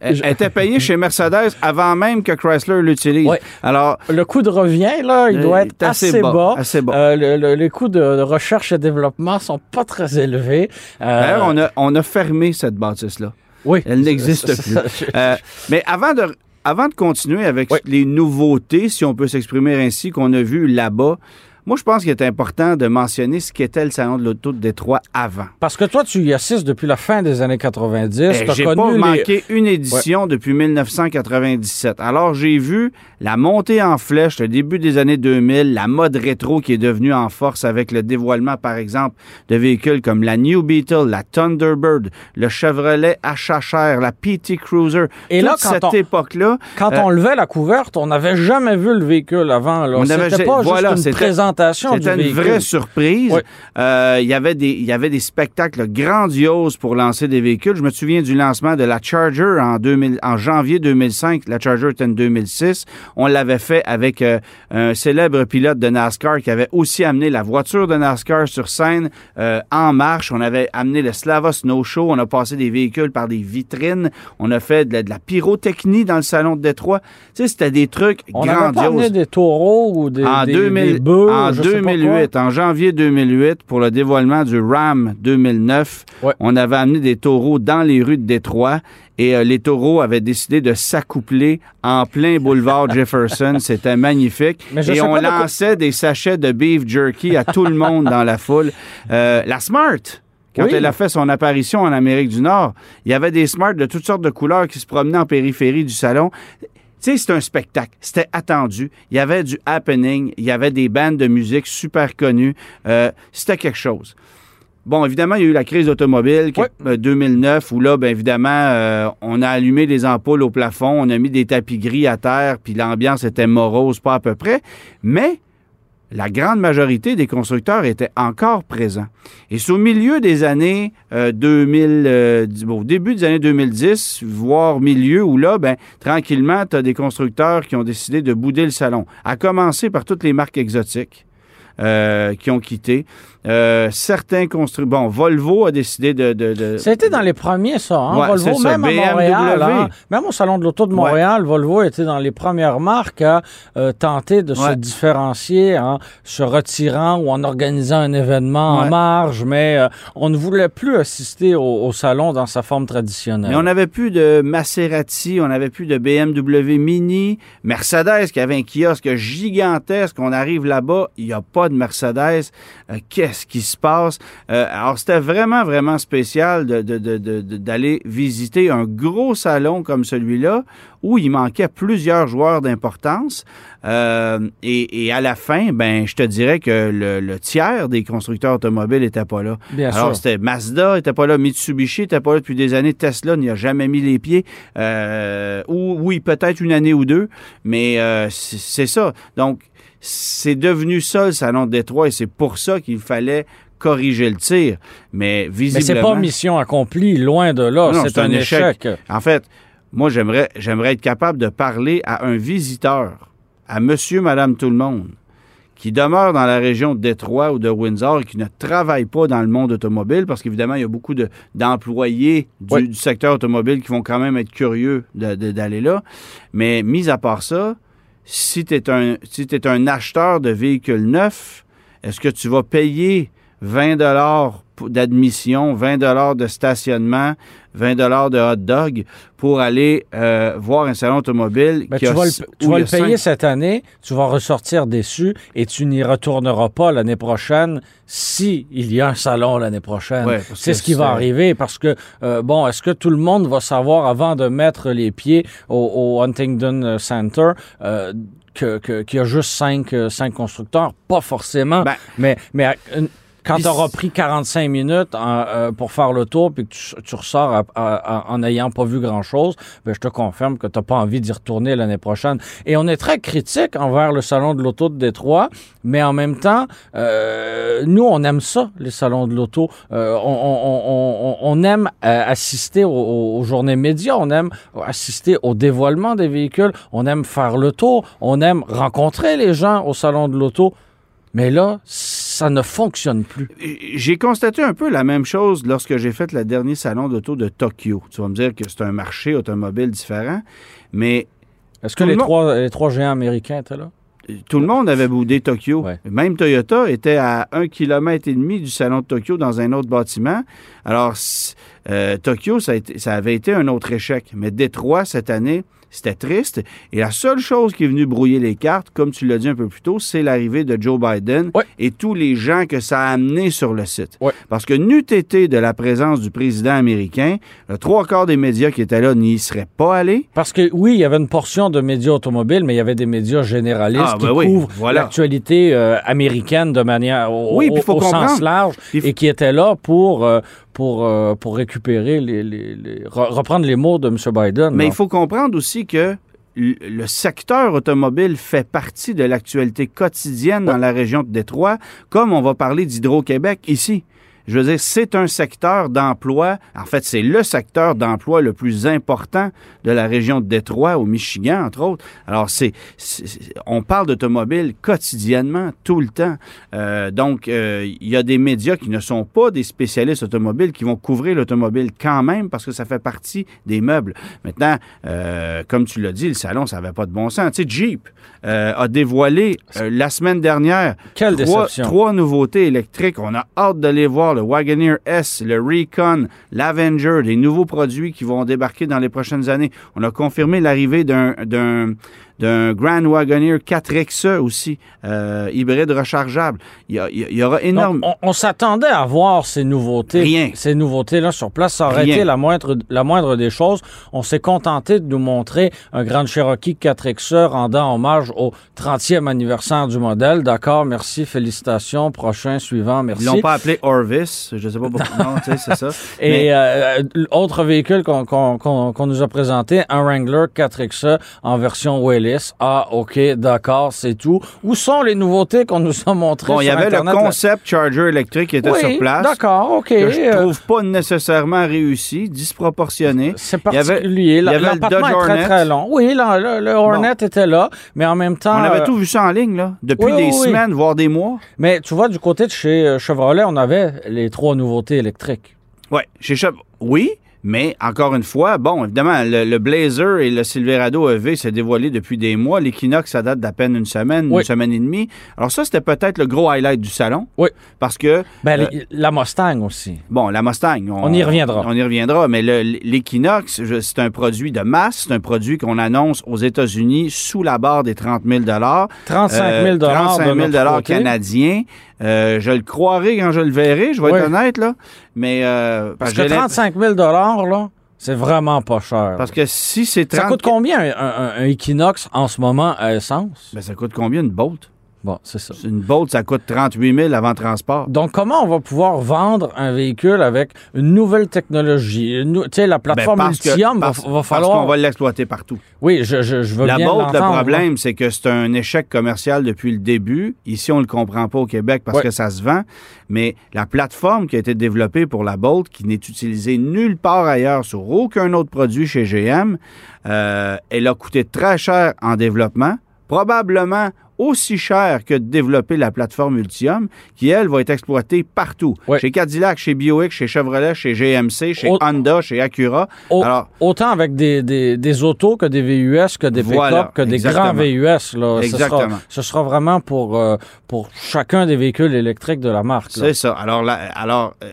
B: Elle, était payée chez Mercedes avant même que Chrysler l'utilise.
C: Ouais.
B: Alors,
C: Le coût de revient, là, il
B: Euh,
C: doit
B: il
C: être
B: assez
C: assez,
B: bas,
C: bas.
B: assez bas.
C: Euh, le- le- les coûts de, recherche et développement sont pas très élevés. Euh,
B: d'ailleurs, on a, on a fermé cette bâtisse-là.
C: oui,
B: Elle n'existe plus.
C: ça-
B: Euh, mais avant de, avant de continuer avec
C: Oui.
B: les nouveautés, si on peut s'exprimer ainsi, qu'on a vu là-bas, moi, je pense qu'il est important de mentionner ce qu'était le Salon de l'Auto de Détroit avant.
C: Parce que toi, tu y assistes depuis la fin des années 90.
B: Eh, J'ai pas
C: les-
B: manqué une édition depuis 1997. Alors, j'ai vu la montée en flèche, le début des années 2000, la mode rétro qui est devenue en force avec le dévoilement, par exemple, de véhicules comme la New Beetle, la Thunderbird, le Chevrolet HHR, la PT Cruiser.
C: Et
B: Toute
C: là, quand
B: cette
C: on-
B: époque-là,
C: Quand
B: Euh,
C: on levait la couverte, on n'avait jamais vu le véhicule avant. là.
B: On avait-
C: C'était pas
B: voilà,
C: juste une
B: c'était-
C: présentation
B: C'était une
C: véhicule.
B: vraie surprise.
C: Oui.
B: Euh, Il y avait des- il y avait des spectacles grandioses pour lancer des véhicules. Je me souviens du lancement de la Charger en, 2000 en janvier 2005. La Charger était en 2006. On l'avait fait avec euh, un célèbre pilote de NASCAR qui avait aussi amené la voiture de NASCAR sur scène euh, en marche. On avait amené le Slava Snow Show. On a passé des véhicules par des vitrines. On a fait de la, de la pyrotechnie dans le salon de Détroit. Tu sais, c'était des trucs
C: On
B: grandioses
C: amené des taureaux ou des,
B: en,
C: des,
B: 2000
C: des bœufs,
B: en
C: pas
B: 2008, en janvier 2008, pour le dévoilement du RAM 2009,
C: Ouais.
B: on avait amené des taureaux dans les rues de Détroit et euh, les taureaux avaient décidé de s'accoupler en plein boulevard Jefferson. C'était magnifique. Et on lançait des sachets de beef jerky à tout le monde dans la foule. Euh, la Smart. Quand
C: Oui.
B: elle a fait son apparition en Amérique du Nord, il y avait des Smart de toutes sortes de couleurs qui se promenaient en périphérie du salon. Tu sais, c'était un spectacle. C'était attendu. Il y avait du happening. Il y avait des bandes de musique super connues. Euh, c'était quelque chose. Bon, évidemment, il y a eu la crise automobile qui-
C: Ouais.
B: euh, 2009 où là, bien évidemment, euh, on a allumé des ampoules au plafond, on a mis des tapis gris à terre, puis l'ambiance était morose, pas à peu près. Mais la grande majorité des constructeurs étaient encore présents. Et c'est au milieu des années euh, 2000, euh, au début des années 2010, voire milieu, où là, ben, tranquillement, tu as des constructeurs qui ont décidé de bouder le salon. À commencer par toutes les marques exotiques. euh, qui ont quitté. Euh, certains constructeurs... Bon, Volvo a décidé de... de, de-
C: Ça a été dans les premiers, ça. Hein?
B: Ouais,
C: Volvo,
B: ça.
C: même à. Montréal, hein, même au Salon de l'Auto de Montréal, Volvo était dans les premières marques à euh, tenter de se
B: Ouais.
C: différencier en se retirant ou en organisant un événement en
B: Ouais.
C: marge, mais euh, on ne voulait plus assister au, au salon dans sa forme traditionnelle.
B: Mais on n'avait plus de Maserati, on n'avait plus de BMW Mini, Mercedes qui avait un kiosque gigantesque. On arrive là-bas, il n'y a pas de Mercedes. Euh, Qu'est-ce qui se passe? Euh, alors, c'était vraiment, vraiment spécial de- de- de- de- de- d'aller visiter un gros salon comme celui-là où il manquait plusieurs joueurs d'importance. Euh, et, et à la fin, ben, je te dirais que le, le tiers des constructeurs automobiles n'étaient pas là.
C: Bien
B: Alors, c'était Mazda, n'était pas là, Mitsubishi n'était pas là depuis des années, Tesla n'y a jamais mis les pieds. Euh, ou oui, peut-être une année ou deux, mais euh, c'est c'est ça. Donc, c'est devenu ça le salon de Détroit et c'est pour ça qu'il fallait corriger le tir. Mais
C: mais
B: visiblement...
C: c'est pas mission accomplie, loin de là.
B: Non,
C: C'est un, échec.
B: En fait, moi, j'aimerais, j'aimerais être capable de parler à un visiteur, à monsieur, madame, tout le monde, qui demeure dans la région de Détroit ou de Windsor et qui ne travaille pas dans le monde automobile, parce qu'évidemment, il y a beaucoup de, d'employés du,
C: Oui.
B: du secteur automobile qui vont quand même être curieux de- de- d'aller là. Mais mis à part ça, si tu es un, si un acheteur de véhicules neufs, est-ce que tu vas payer 20 dollars d'admission, 20 dollars de stationnement, 20 dollars de hot dog pour aller euh, voir un salon automobile
C: Ben,
B: qui
C: tu
B: a-
C: vas le, tu vas le payer cette année, tu vas ressortir déçu et tu n'y retourneras pas l'année prochaine si il y a un salon l'année prochaine.
B: Ouais,
C: c'est ce qui va arriver parce que, euh, bon, est-ce que tout le monde va savoir avant de mettre les pieds au, au Huntington Center euh, que- que- qu'il y a juste cinq, cinq constructeurs? Pas forcément,
B: Ben,
C: mais, mais quand tu auras pris 45 minutes en, euh, pour faire le tour puis que tu, tu ressors à- à- à- en n'ayant pas vu grand-chose, ben, je te confirme que tu n'as pas envie d'y retourner l'année prochaine. Et on est très critique envers le Salon de l'Auto de Détroit, mais en même temps, euh, nous, on aime ça, les salons de l'auto. Euh, on, on- on- on- on aime euh, assister aux- aux journées médias, on aime assister au dévoilement des véhicules, on aime faire le tour, on aime rencontrer les gens au Salon de l'Auto. Mais là, ça ne fonctionne plus.
B: J'ai constaté un peu la même chose lorsque j'ai fait le dernier salon d'auto de Tokyo. Tu vas me dire que c'est un marché automobile différent, mais
C: Est-ce que
B: le
C: les trois, les trois géants américains étaient là?
B: tout le monde avait boudé Tokyo.
C: Ouais.
B: Même Toyota était à un kilomètre et demi du salon de Tokyo dans un autre bâtiment. Alors, euh, Tokyo, ça, a été- ça avait été un autre échec. Mais Détroit, cette année, c'était triste. Et la seule chose qui est venue brouiller les cartes, comme tu l'as dit un peu plus tôt, c'est l'arrivée de Joe Biden
C: Ouais.
B: et tous les gens que ça a amené sur le site.
C: Ouais.
B: Parce que n'eût été de la présence du président américain, le trois quarts des médias qui étaient là n'y seraient pas allés.
C: Parce que oui, il y avait une portion de médias automobiles, mais il y avait des médias généralistes
B: Ah,
C: qui
B: ben oui,
C: couvrent
B: voilà.
C: l'actualité euh, américaine de manière au,
B: Oui, puis
C: au-
B: faut
C: au sens large et qui étaient là pour, euh, pour, euh, pour récupérer les, les- les- re- reprendre les mots de M. Biden.
B: Mais
C: là.
B: il faut comprendre aussi que le secteur automobile fait partie de l'actualité quotidienne dans la région de Détroit, comme on va parler d'Hydro-Québec ici. Je veux dire, c'est un secteur d'emploi. En fait, c'est le secteur d'emploi le plus important de la région de Détroit, au Michigan, entre autres. Alors, c'est, on parle d'automobile quotidiennement, tout le temps. Euh, donc, euh, il y a des médias qui ne sont pas des spécialistes automobiles qui vont couvrir l'automobile quand même parce que ça fait partie des meubles. Maintenant, euh, comme tu l'as dit, le salon, ça n'avait pas de bon sens. Tu sais, Jeep euh, a dévoilé euh, la semaine dernière
C: Quelle
B: trois,
C: déception.
B: trois nouveautés électriques. On a hâte de les voir. Le Wagoneer S, le Recon, l'Avenger, des nouveaux produits qui vont débarquer dans les prochaines années. On a confirmé l'arrivée d'un d'un Grand Wagoneer 4XE aussi, euh, hybride rechargeable. Il y, a- il aura
C: Donc,
B: énorme...
C: on, on s'attendait à voir ces nouveautés.
B: Rien.
C: Ces nouveautés-là sur place. Ça aurait
B: Rien.
C: été la moindre, la moindre des choses. On s'est contenté de nous montrer un Grand Cherokee 4XE rendant hommage au 30e anniversaire du modèle. D'accord, merci, félicitations. Prochain, suivant, merci.
B: Ils l'ont pas appelé Orvis, je sais pas pourquoi. non, tu sais, c'est ça.
C: Et
B: Mais-
C: euh, autre véhicule qu'on nous a présenté, un Wrangler 4XE en version Whaley. Ah, OK, d'accord, c'est tout. Où sont les nouveautés qu'on nous a montrées
B: Bon, il y avait
C: Internet?
B: le concept charger électrique qui était
C: oui,
B: sur place.
C: d'accord, OK.
B: Que je trouve pas nécessairement réussi, disproportionné.
C: C'est
B: Il y avait-
C: particulier.
B: il y avait le Dodge
C: est très,
B: Hornet.
C: très long. Oui, là, le, le Hornet était là, mais en même temps...
B: On avait
C: euh,
B: tout vu ça en ligne, là, depuis
C: oui,
B: des
C: oui,
B: semaines, voire des mois.
C: Mais tu vois, du côté de chez euh, Chevrolet, on avait les trois nouveautés électriques.
B: Oui, chez Chev- Oui, mais encore une fois, bon, évidemment, le, le Blazer et le Silverado EV s'est dévoilé depuis des mois. L'Equinox, ça date d'à peine une semaine,
C: Oui.
B: une semaine et demie. Alors ça, c'était peut-être le gros highlight du salon.
C: Oui.
B: Parce que,
C: Ben,
B: Euh,
C: la Mustang aussi.
B: bon, la Mustang...
C: On y reviendra.
B: On y reviendra, mais le- l'Equinox, c'est un produit de masse. C'est un produit qu'on annonce aux États-Unis sous la barre des 30 000
C: 35 000
B: euh, 35 000
C: de notre
B: canadiens. Euh, je le croirai quand je le verrai, je vais
C: Oui.
B: être honnête, là. Mais... euh,
C: Parce que
B: l'imp-
C: 35 000 là, c'est vraiment pas cher.
B: Parce que si c'est 30...
C: Ça coûte combien un, un- un Equinox en ce moment à essence?
B: Ben, ça coûte combien une Bolt?
C: Bon, c'est ça.
B: Une Bolt, ça coûte 38 000 avant transport.
C: Donc, comment on va pouvoir vendre un véhicule avec une nouvelle technologie? Tu sais, la plateforme
B: Ben, parce que-
C: Ultium va, va
B: parce
C: falloir...
B: qu'on va l'exploiter partout.
C: Oui, je, je, je veux
B: La
C: bien
B: Bolt, le problème, c'est que c'est un échec commercial depuis le début. Ici, on ne le comprend pas au Québec parce
C: Ouais.
B: que ça se vend. Mais la plateforme qui a été développée pour la Bolt, qui n'est utilisée nulle part ailleurs sur aucun autre produit chez GM, euh, elle a coûté très cher en développement, probablement aussi cher que de développer la plateforme Ultium, qui, elle, va être exploitée partout. Chez Cadillac, chez Buick, chez Chevrolet, chez GMC, chez
C: Au-
B: Honda, chez Acura.
C: Au-
B: Alors,
C: Autant avec des, des, des autos que des VUS, que des pick-up,
B: Voilà,
C: que des
B: exactement.
C: grands VUS. Là. Ce, sera,
B: Exactement.
C: ce sera vraiment pour, euh, pour chacun des véhicules électriques de la marque.
B: C'est ça. Alors, là, alors euh,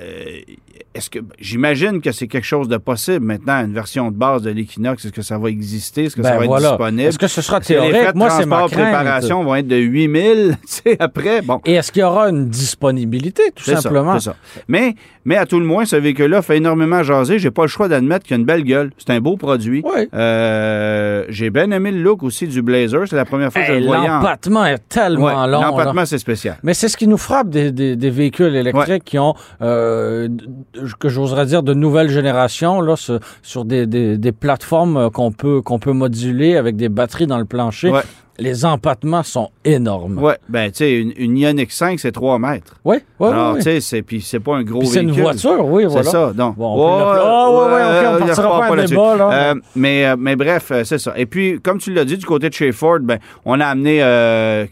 B: est-ce que j'imagine que c'est quelque chose de possible maintenant, une version de base de l'Equinox, est-ce que ça va exister, est-ce que ça
C: Ben
B: va être disponible?
C: Est-ce que ce sera théorique? Moi, c'est ma crainte.
B: préparation vont être de 8000, tu sais, après, bon.
C: Et est-ce qu'il y aura une disponibilité, tout
B: ça,
C: simplement?
B: c'est ça. Mais, mais à tout le moins, ce véhicule-là fait énormément jaser. J'ai pas le choix d'admettre qu'il a une belle gueule. C'est un beau produit.
C: Oui.
B: Euh, J'ai bien aimé le look aussi du Blazer. C'est la première fois que je le voyais. en-
C: L'empattement est tellement
B: Ouais,
C: long.
B: L'empattement, c'est spécial.
C: Mais c'est ce qui nous frappe des, des- des véhicules électriques qui ont, euh, que j'oserais dire, de nouvelle génération, là, sur des, plateformes euh, qu'on peut, qu'on peut moduler avec des batteries dans le plancher.
B: Ouais.
C: Les empattements sont énormes.
B: Ouais, ben, tu sais, une, une Ioniq 5, c'est 3 mètres.
C: Oui, oui,
B: Alors,
C: oui.
B: tu sais, c'est- puis c'est pas un gros
C: Puis c'est une
B: véhicule.
C: voiture, oui,
B: C'est
C: voilà.
B: ça, donc.
C: Bon, on Ah, ouais, ouais, ok, on partira
B: repart
C: pas un débat, là.
B: Euh, mais, euh, mais bref, euh, c'est ça. Et puis, comme tu l'as dit, du côté de chez Ford, ben, on a amené euh,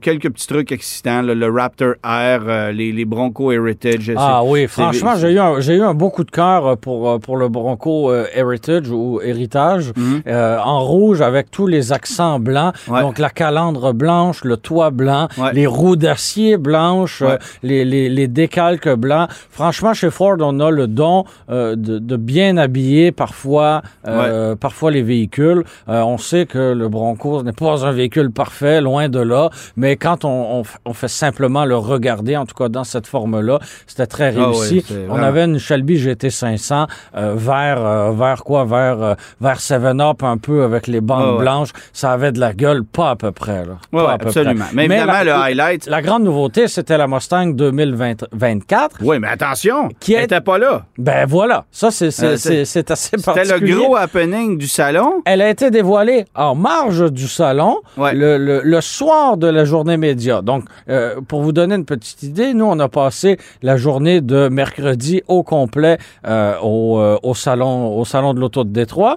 B: quelques petits trucs excitants, là, le Raptor R, euh, les, les Bronco Heritage.
C: Ah
B: c'est-
C: oui,
B: c'est-
C: franchement,
B: c'est-
C: j'ai eu, un, j'ai eu un beau coup de cœur pour, pour le Bronco Heritage ou Héritage,
B: Mhm.
C: en rouge avec tous les accents blancs.
B: Ouais.
C: Donc la calandre blanche, le toit blanc,
B: Ouais.
C: les roues d'acier blanches,
B: Ouais.
C: euh, les, les, les décalques blancs. Franchement, chez Ford, on a le don euh, de, de bien habiller parfois, euh, parfois les véhicules. On sait que le Bronco n'est pas un véhicule parfait, loin de là, mais quand on, on, fait simplement le regarder, en tout cas dans cette forme-là, c'était très
B: Ah
C: réussi. on avait une Shelby GT500 euh, vers, vers quoi? Vers, vers 7-Up un peu avec les bandes
B: Ah
C: blanches. Ça avait de la gueule, pas à peu près. Là.
B: Ouais,
C: Pas à peu
B: absolument.
C: près.
B: Mais évidemment,
C: la,
B: le highlight.
C: la grande nouveauté, c'était la Mustang 2024.
B: Oui, mais attention,
C: Qui est-
B: n'était pas là.
C: Ben voilà, ça c'est
B: Euh,
C: assez
B: C'était
C: particulier.
B: le gros happening du salon.
C: Elle a été dévoilée en marge du salon
B: Ouais.
C: le, le- le soir de la journée média. Donc, euh, pour vous donner une petite idée, nous, on a passé la journée de mercredi au complet euh, au, au, salon, au salon de l'Auto de Détroit.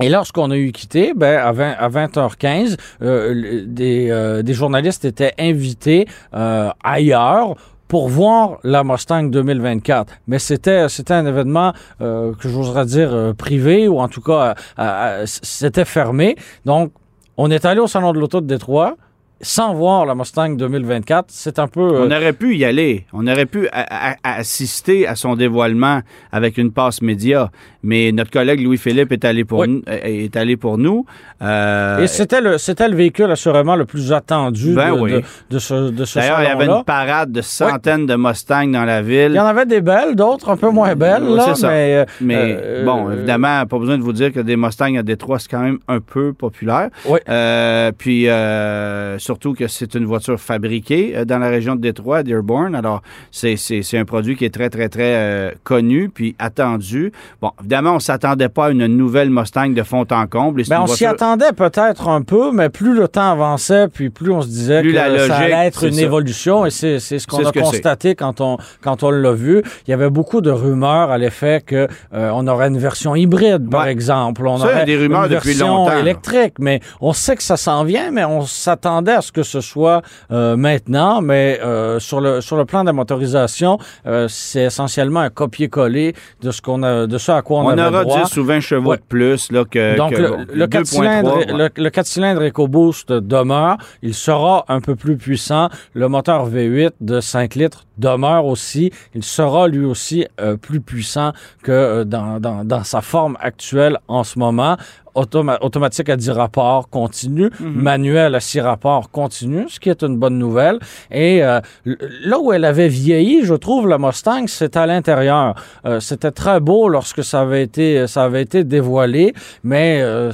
C: Et lorsqu'on a eu quitté, ben, à, 20, à 20h15, euh, des, euh, des journalistes étaient invités euh, ailleurs pour voir la Mustang 2024. Mais c'était c'était un événement euh, que j'oserais dire euh, privé ou en tout cas euh, c'était fermé. Donc on est allé au salon de l'auto de Détroit sans voir la Mustang 2024. C'est un peu euh,
B: On aurait pu y aller. On aurait pu a- a- a- assister à son dévoilement avec une passe média. Mais notre collègue Louis-Philippe est allé pour
C: Oui.
B: nous. Est allé pour nous. Euh,
C: et c'était le c'était le véhicule assurément le plus attendu
B: Ben
C: de,
B: oui.
C: de, de ce de ce
B: D'ailleurs, il y avait une parade de centaines de Mustangs dans la ville.
C: Il y en avait des belles, d'autres un peu moins belles, là,
B: c'est ça.
C: mais... euh,
B: Mais
C: euh,
B: bon,
C: euh,
B: évidemment, pas besoin de vous dire que des Mustangs à Détroit, c'est quand même un peu populaire.
C: Oui.
B: Euh, puis, euh, surtout que c'est une voiture fabriquée euh, dans la région de Détroit, à Dearborn. Alors, c'est, un produit qui est très, très, très euh, connu puis attendu. Bon, évidemment, on s'attendait pas à une nouvelle Mustang de fond en comble. Une
C: on s'y attendait peut-être un peu, mais plus le temps avançait, puis plus on se disait
B: Plus
C: que
B: la
C: ça allait être une
B: ça.
C: évolution, et c'est ce qu'on a
B: ce
C: constaté quand on, quand on l'a vu. Il y avait beaucoup de rumeurs à l'effet que euh, on aurait une version hybride, par
B: Ouais.
C: exemple. On
B: Ça, il y a
C: aurait
B: des rumeurs
C: une
B: depuis
C: version
B: longtemps,
C: électrique, mais on sait que ça s'en vient, mais on s'attendait à ce que ce soit euh, maintenant. Mais euh, sur le sur le plan de la motorisation, euh, c'est essentiellement un copier-coller de ce qu'on a, de ce à quoi on,
B: On
C: avait
B: aura
C: droit.
B: 10 ou 20 chevaux
C: Ouais.
B: de plus là, que,
C: Donc,
B: que,
C: le,
B: bon,
C: le 4
B: 2.3,
C: cylindres,
B: ouais.
C: le, le 4 cylindres EcoBoost demeure. Il sera un peu plus puissant. Le moteur V8 de 5 litres demeure aussi. Il sera lui aussi euh, plus puissant que euh, dans, dans, dans sa forme actuelle en ce moment. Automa- automatique à 10 rapports continue, manuel à 6 rapports continue, ce qui est une bonne nouvelle. Et euh, là où elle avait vieilli, je trouve, la Mustang, c'est à l'intérieur. Euh, C'était très beau lorsque ça avait été, ça avait été dévoilé, mais euh,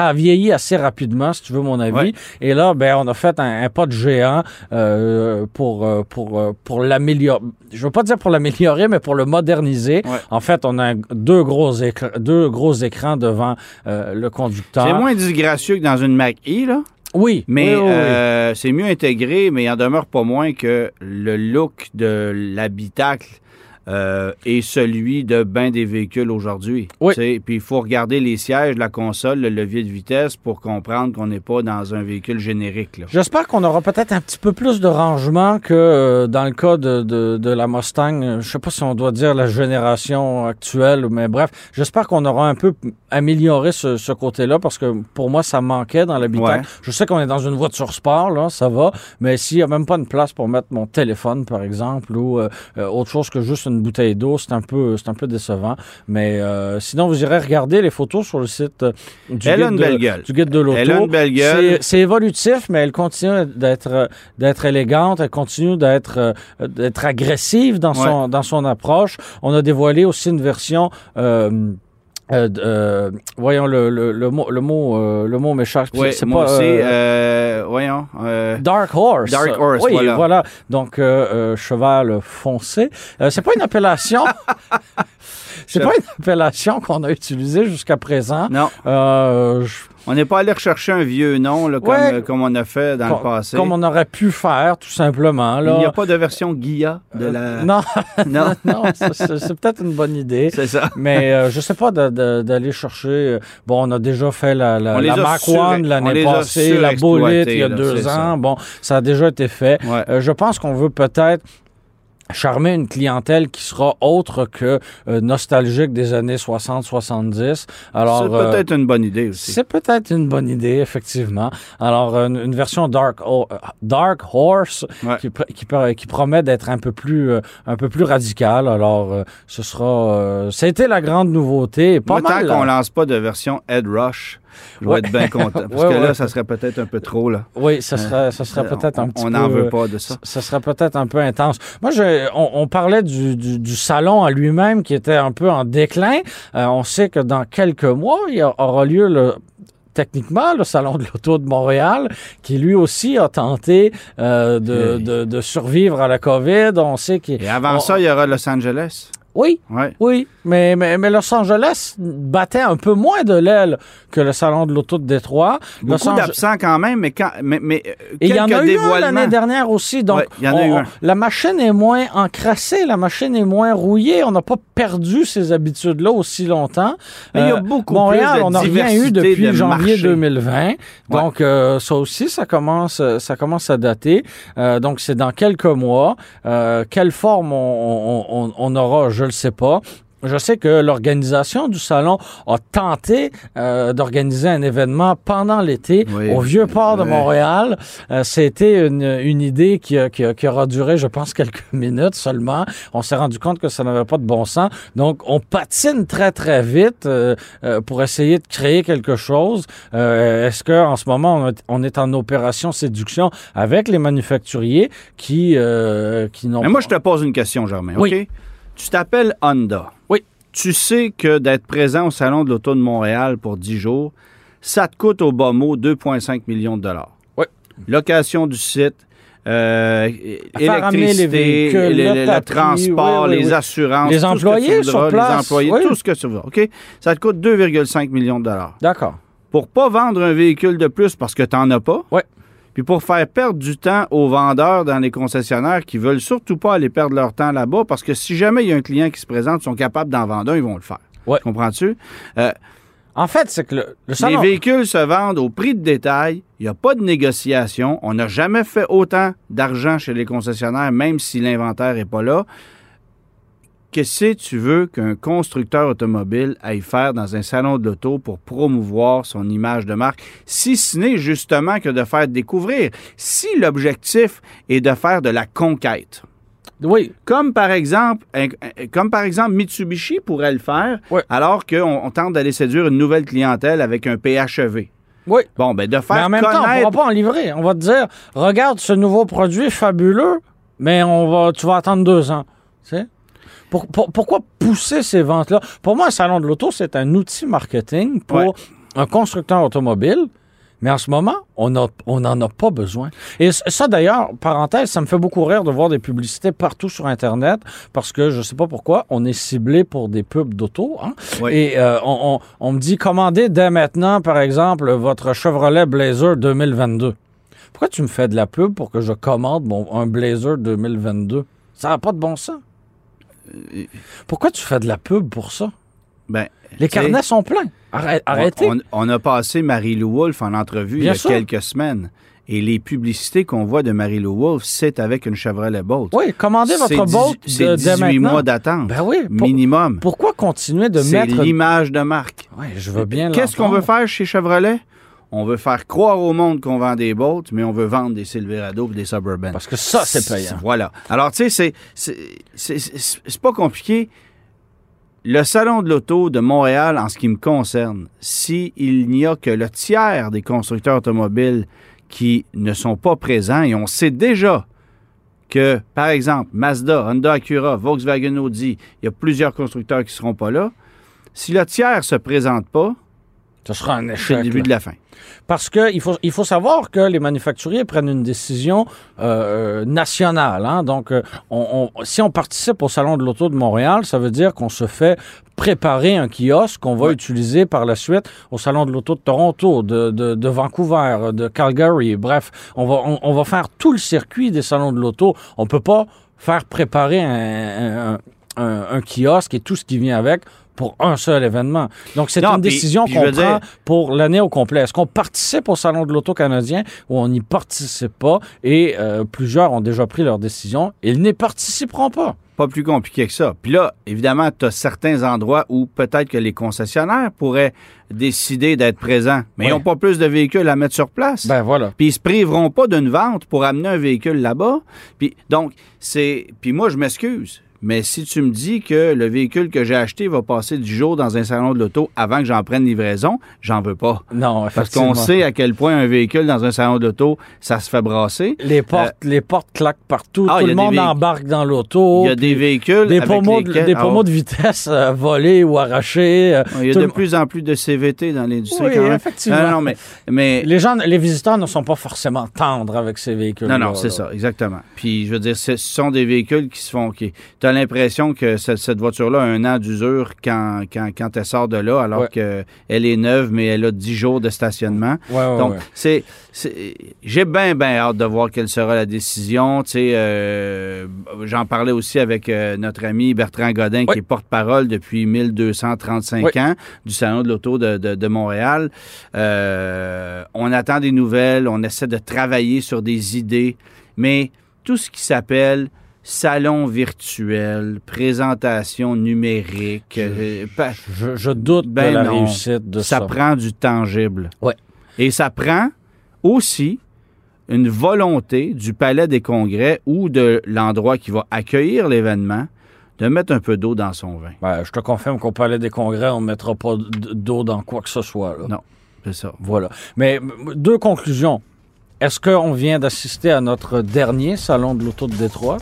C: ça a vieilli assez rapidement, si tu veux mon avis.
B: Ouais.
C: Et là, ben, on a fait un, un pas de géant euh, pour euh, pour euh, pour l'améliorer. Je veux pas dire pour l'améliorer, mais pour le moderniser.
B: Ouais.
C: En fait, on a deux gros écrans, deux gros écrans devant euh, le conducteur.
B: C'est moins disgracieux que dans une Mac-E, là.
C: Oui,
B: Mais
C: oui, oui, oui.
B: euh, c'est mieux intégré, mais il en demeure pas moins que le look de l'habitacle euh, est celui de bien des véhicules aujourd'hui.
C: Oui.
B: Puis il faut regarder les sièges, la console, le levier de vitesse pour comprendre qu'on n'est pas dans un véhicule générique.
C: J'espère qu'on aura peut-être un petit peu plus de rangement que euh, dans le cas de, de, de la Mustang. Euh, Je sais pas si on doit dire la génération actuelle, mais bref, j'espère qu'on aura un peu amélioré ce, ce côté-là parce que pour moi, ça manquait dans l'habitacle.
B: Ouais.
C: Je sais qu'on est dans une voiture sport, là, ça va, mais s'il y a même pas une place pour mettre mon téléphone, par exemple, ou euh, autre chose que juste une bouteille d'eau, c'est un peu, c'est un peu décevant. Mais euh, sinon, vous irez regarder les photos sur le site euh, du,
B: Elle
C: guide
B: une
C: de, du guide de l'auto. C'est- évolutif, mais elle continue d'être euh, d'être élégante, elle continue d'être d'être agressive dans son dans son approche. On a dévoilé aussi une version euh, euh, euh, voyons le, le, le mot le mot euh, le mot m'échappe. C'est pas
B: aussi.
C: euh,
B: euh, voyons. euh,
C: Dark Horse.
B: Dark Horse,
C: oui,
B: voilà.
C: Donc euh, euh, cheval foncé. Euh, c'est pas une appellation? c'est pas une appellation qu'on a utilisée jusqu'à présent.
B: non,
C: Euh, je-
B: on n'est pas allé rechercher un vieux nom là, comme,
C: Ouais.
B: euh, comme on a fait dans
C: com-
B: le passé.
C: comme on aurait pu faire, tout simplement. Là.
B: Il n'y a pas de version Guilla de la.
C: Euh, Non,
B: Non.
C: non, c'est- peut-être une bonne idée.
B: C'est ça.
C: Mais euh, je sais pas d'aller chercher. Bon, on a déjà fait la, la, la Mac One
B: on
C: l'année passée, la Bolide il y a deux
B: ça.
C: ans. Bon, ça a déjà été fait.
B: Ouais.
C: Euh, je pense qu'on veut peut-être charmer une clientèle qui sera autre que euh, nostalgique des années 60-70. Alors,
B: C'est
C: euh,
B: peut-être une bonne idée aussi.
C: c'est peut-être une bonne idée, effectivement. Alors, une, une version Dark, euh, Dark Horse
B: Ouais.
C: qui, qui, pr- qui promet d'être un peu plus euh, un peu plus radicale. Alors, euh, ce sera... euh, ça a été la grande nouveauté. Pas
B: Moi,
C: mal.
B: tant qu'on
C: là.
B: lance pas de version Head Rush, je vais
C: Ouais.
B: être bien content. Parce
C: Ouais,
B: que là, ça serait peut-être un peu trop. Là.
C: Oui, ça serait, ça serait
B: Euh,
C: peut-être
B: on-
C: un petit
B: On
C: peu...
B: n'en veut pas de ça.
C: Ça serait peut-être un peu intense. Moi, je, on, on parlait du, du, du salon à lui-même qui était un peu en déclin. Euh, on sait que dans quelques mois, il y aura lieu le techniquement le salon de l'auto de Montréal qui lui aussi a tenté euh, de,
B: Hey.
C: de, de survivre à la COVID. On sait qu'il
B: Et avant
C: on-
B: ça, il y aura Los Angeles.
C: Oui,
B: Ouais.
C: oui, mais, mais, mais Los Angeles battait un peu moins de l'aile que le salon de l'auto de Détroit.
B: Beaucoup
C: Ange-
B: d'absents quand même, mais, quand, mais, mais euh,
C: Et il y en a eu un l'année dernière aussi. Donc,
B: Ouais, y en a
C: on-
B: eu un.
C: la machine est moins encrassée, la machine est moins rouillée. On n'a pas perdu ces habitudes-là aussi longtemps.
B: Mais il y a
C: Euh,
B: beaucoup
C: Montréal,
B: plus de
C: on n'a rien eu depuis
B: de
C: janvier
B: marché.
C: 2020. Donc, euh, ça aussi, ça commence, ça commence à dater. Euh, donc, c'est dans quelques mois. Euh, quelle forme on, on- on- on aura, je ne le sais pas. Je sais que l'organisation du salon a tenté euh, d'organiser un événement pendant l'été
B: Oui.
C: au vieux port de. Montréal. Euh, C'était une, une idée qui, a- qui, qui aura duré, je pense, quelques minutes seulement. On s'est rendu compte que ça n'avait pas de bon sens. Donc, on patine très, très vite euh, pour essayer de créer quelque chose. Est-ce qu'en ce moment, on est, en opération séduction avec les manufacturiers qui, qui n'ont
B: Mais moi, je
C: pas-
B: te pose une question, Germain.
C: Oui.
B: OK? Tu t'appelles Honda.
C: Oui.
B: Tu sais que d'être présent au Salon de l'Auto de Montréal pour 10 jours, ça te coûte au bas mot 2,5 millions de dollars.
C: Oui.
B: location du site, euh,
C: amener les
B: électricité,
C: véhicules,
B: le, transport,
C: oui, oui,
B: les
C: oui.
B: assurances,
C: Les employés sur
B: voudras,
C: place,
B: les employés,
C: oui.
B: tout ce que tu veux. OK? Ça te coûte 2,5 millions de dollars.
C: D'accord.
B: Pour pas vendre un véhicule de plus parce que tu n'en as pas.
C: Ouais.
B: Puis pour faire perdre du temps aux vendeurs dans les concessionnaires qui veulent surtout pas aller perdre leur temps là-bas parce que si jamais il y a un client qui se présente, ils sont capables d'en vendre un, ils vont le faire.
C: Ouais.
B: Comprends-tu? Euh,
C: En fait, c'est que le, le
B: les véhicules se vendent au prix de détail. Il n'y a pas de négociation. On n'a jamais fait autant d'argent chez les concessionnaires, même si l'inventaire n'est pas là. Qu'est-ce que tu veux qu'un constructeur automobile aille faire dans un salon de l'auto pour promouvoir son image de marque, si ce n'est justement que de faire découvrir, si l'objectif est de faire de la conquête.
C: Oui,
B: Comme par exemple, comme par exemple Mitsubishi pourrait le faire, alors qu'on on tente d'aller séduire une nouvelle clientèle avec un PHEV.
C: oui.
B: Bon, ben de
C: Mais
B: faire
C: en même temps, on ne pourra pas en livrer. On va te dire, regarde ce nouveau produit fabuleux, mais on va, tu vas attendre deux ans. Tu sais? Pour- pour- pourquoi pousser ces ventes-là? Pour moi, un salon de l'auto, c'est un outil marketing pour
B: Ouais.
C: un constructeur automobile. Mais en ce moment, on n'en on a pas besoin. Et ça, d'ailleurs, parenthèse, ça me fait beaucoup rire de voir des publicités partout sur Internet parce que je ne sais pas pourquoi, on est ciblé pour des pubs d'auto. hein.
B: Oui.
C: Et euh, on, on- on me dit, commandez dès maintenant, par exemple, votre Chevrolet Blazer 2022. Pourquoi tu me fais de la pub pour que je commande mon, un Blazer 2022? Ça n'a pas de bon sens. Pourquoi tu fais de la pub pour ça?
B: Ben,
C: Les carnets sont pleins. Arrête- Arrêtez.
B: On, on a passé Marie-Lou Wolfe en entrevue il y a
C: sûr.
B: quelques semaines. Et les publicités qu'on voit de Marie-Lou Wolfe, c'est avec une Chevrolet Bolt.
C: Oui, commandez votre boat
B: C'est
C: de,
B: 18
C: dès maintenant.
B: mois d'attente.
C: Ben oui. pour-
B: minimum.
C: pourquoi continuer de
B: C'est
C: mettre...
B: l'image de marque.
C: Oui, je veux bien
B: Qu'est-ce qu'on veut faire chez Chevrolet? On veut faire croire au monde qu'on vend des Bolts, mais on veut vendre des Silverado et des Suburban.
C: Parce que ça, c'est payant.
B: Voilà. Alors, tu sais, c'est- pas compliqué. Le Salon de l'auto de Montréal, en ce qui me concerne, s'il n'y a que le tiers des constructeurs automobiles qui ne sont pas présents, et on sait déjà que, par exemple, Mazda, Honda Acura, Volkswagen Audi, il y a plusieurs constructeurs qui ne seront pas là. Si le tiers ne se présente pas,
C: Ce sera un
B: c'est
C: échec.
B: le début
C: là.
B: de la fin.
C: Parce qu'il faut, il faut savoir que les manufacturiers prennent une décision euh, nationale. hein. Donc, euh, on- on- si on participe au Salon de l'Auto de Montréal, ça veut dire qu'on se fait préparer un kiosque qu'on va
B: Ouais.
C: utiliser par la suite au Salon de l'Auto de Toronto, de, de- de Vancouver, de Calgary. Bref, on va, on, on va faire tout le circuit des Salons de l'Auto. On peut pas faire préparer un, un- un- un kiosque et tout ce qui vient avec pour un seul événement. Donc, c'est une décision qu'on prend
B: dire-
C: pour l'année au complet. Est-ce qu'on participe au Salon de l'Auto canadien ou on n'y participe pas? Et euh, plusieurs ont déjà pris leur décision. Ils n'y participeront pas.
B: Pas plus compliqué que ça. Puis là, évidemment, tu as certains endroits où peut-être que les concessionnaires pourraient décider d'être présents, mais ils n'ont pas plus de véhicules à mettre sur place.
C: Ben voilà.
B: Puis ils se priveront pas d'une vente pour amener un véhicule là-bas. Puis donc, c'est. Puis moi, je m'excuse. Mais si tu me dis que le véhicule que j'ai acheté va passer du jour dans un salon de l'auto avant que j'en prenne livraison, j'en veux pas.
C: Non,
B: Parce qu'on sait à quel point un véhicule dans un salon d'auto, ça se fait brasser.
C: Les portes, les portes claquent partout.
B: ah,
C: Tout le monde embarque dans l'auto.
B: Il y a des véhicules
C: des de,
B: lesquels-
C: des
B: Ah,
C: de vitesse euh, volés ou arrachés. euh,
B: Il y a de
C: le-
B: plus en plus de CVT dans l'industrie
C: Oui,
B: quand même.
C: effectivement.
B: Non, non, mais, mais
C: Les gens, les visiteurs ne sont pas forcément tendres avec ces véhicules.
B: non, non, c'est ça, exactement. Puis je veux dire, ce sont des véhicules qui se font. Qui, as l'impression que ce- cette voiture-là a un an d'usure quand, quand, quand elle sort de là, alors
C: Ouais.
B: qu'elle est neuve, mais elle a 10 jours de stationnement.
C: Ouais,
B: Donc, c'est, j'ai bien, bien hâte de voir quelle sera la décision. Tu sais, euh, j'en parlais aussi avec euh, notre ami Bertrand Godin, qui est porte-parole depuis 1235
C: Oui.
B: ans du Salon de l'Auto de, de- de Montréal. Euh, on attend des nouvelles, on essaie de travailler sur des idées, mais tout ce qui s'appelle salon virtuel, présentation numérique, euh,
C: Je, je doute
B: Ben
C: de la
B: non.
C: réussite de ça.
B: ça prend du tangible.
C: Ouais.
B: Et ça prend aussi une volonté du Palais des Congrès ou de l'endroit qui va accueillir l'événement de mettre un peu d'eau dans son vin.
C: Ben, je te confirme qu'au Palais des Congrès, on ne mettra pas d'eau dans quoi que ce soit. là.
B: Non. C'est ça.
C: Voilà. Mais deux conclusions. Est-ce qu'on vient d'assister à notre dernier salon de l'auto de Détroit?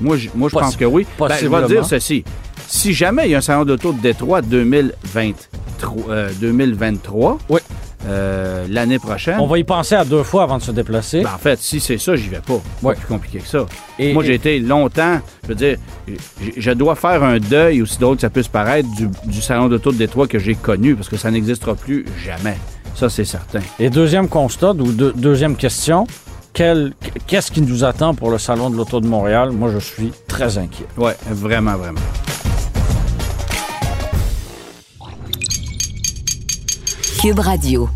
B: Moi, je, moi, je pense que oui. Ben, je vais dire ceci. Si jamais il y a un salon d'auto de Détroit 2023, euh, 2023
C: Oui.
B: euh, l'année prochaine.
C: On va y penser à deux fois avant de se déplacer.
B: Ben, en fait, si c'est ça, j'y vais pas.
C: Ouais.
B: plus compliqué que ça.
C: Et-
B: Moi, j'ai été longtemps, je veux dire, je, je dois faire un deuil, aussi drôle que ça puisse paraître, du, du salon d'auto de Détroit que j'ai connu, parce que ça n'existera plus jamais. Ça, c'est certain.
C: Et deuxième constat, ou deux- deuxième question, qu'est-ce qui nous attend pour le Salon de l'Auto de Montréal? Moi, je suis très inquiet.
B: Ouais, vraiment, vraiment.
D: Cube Radio.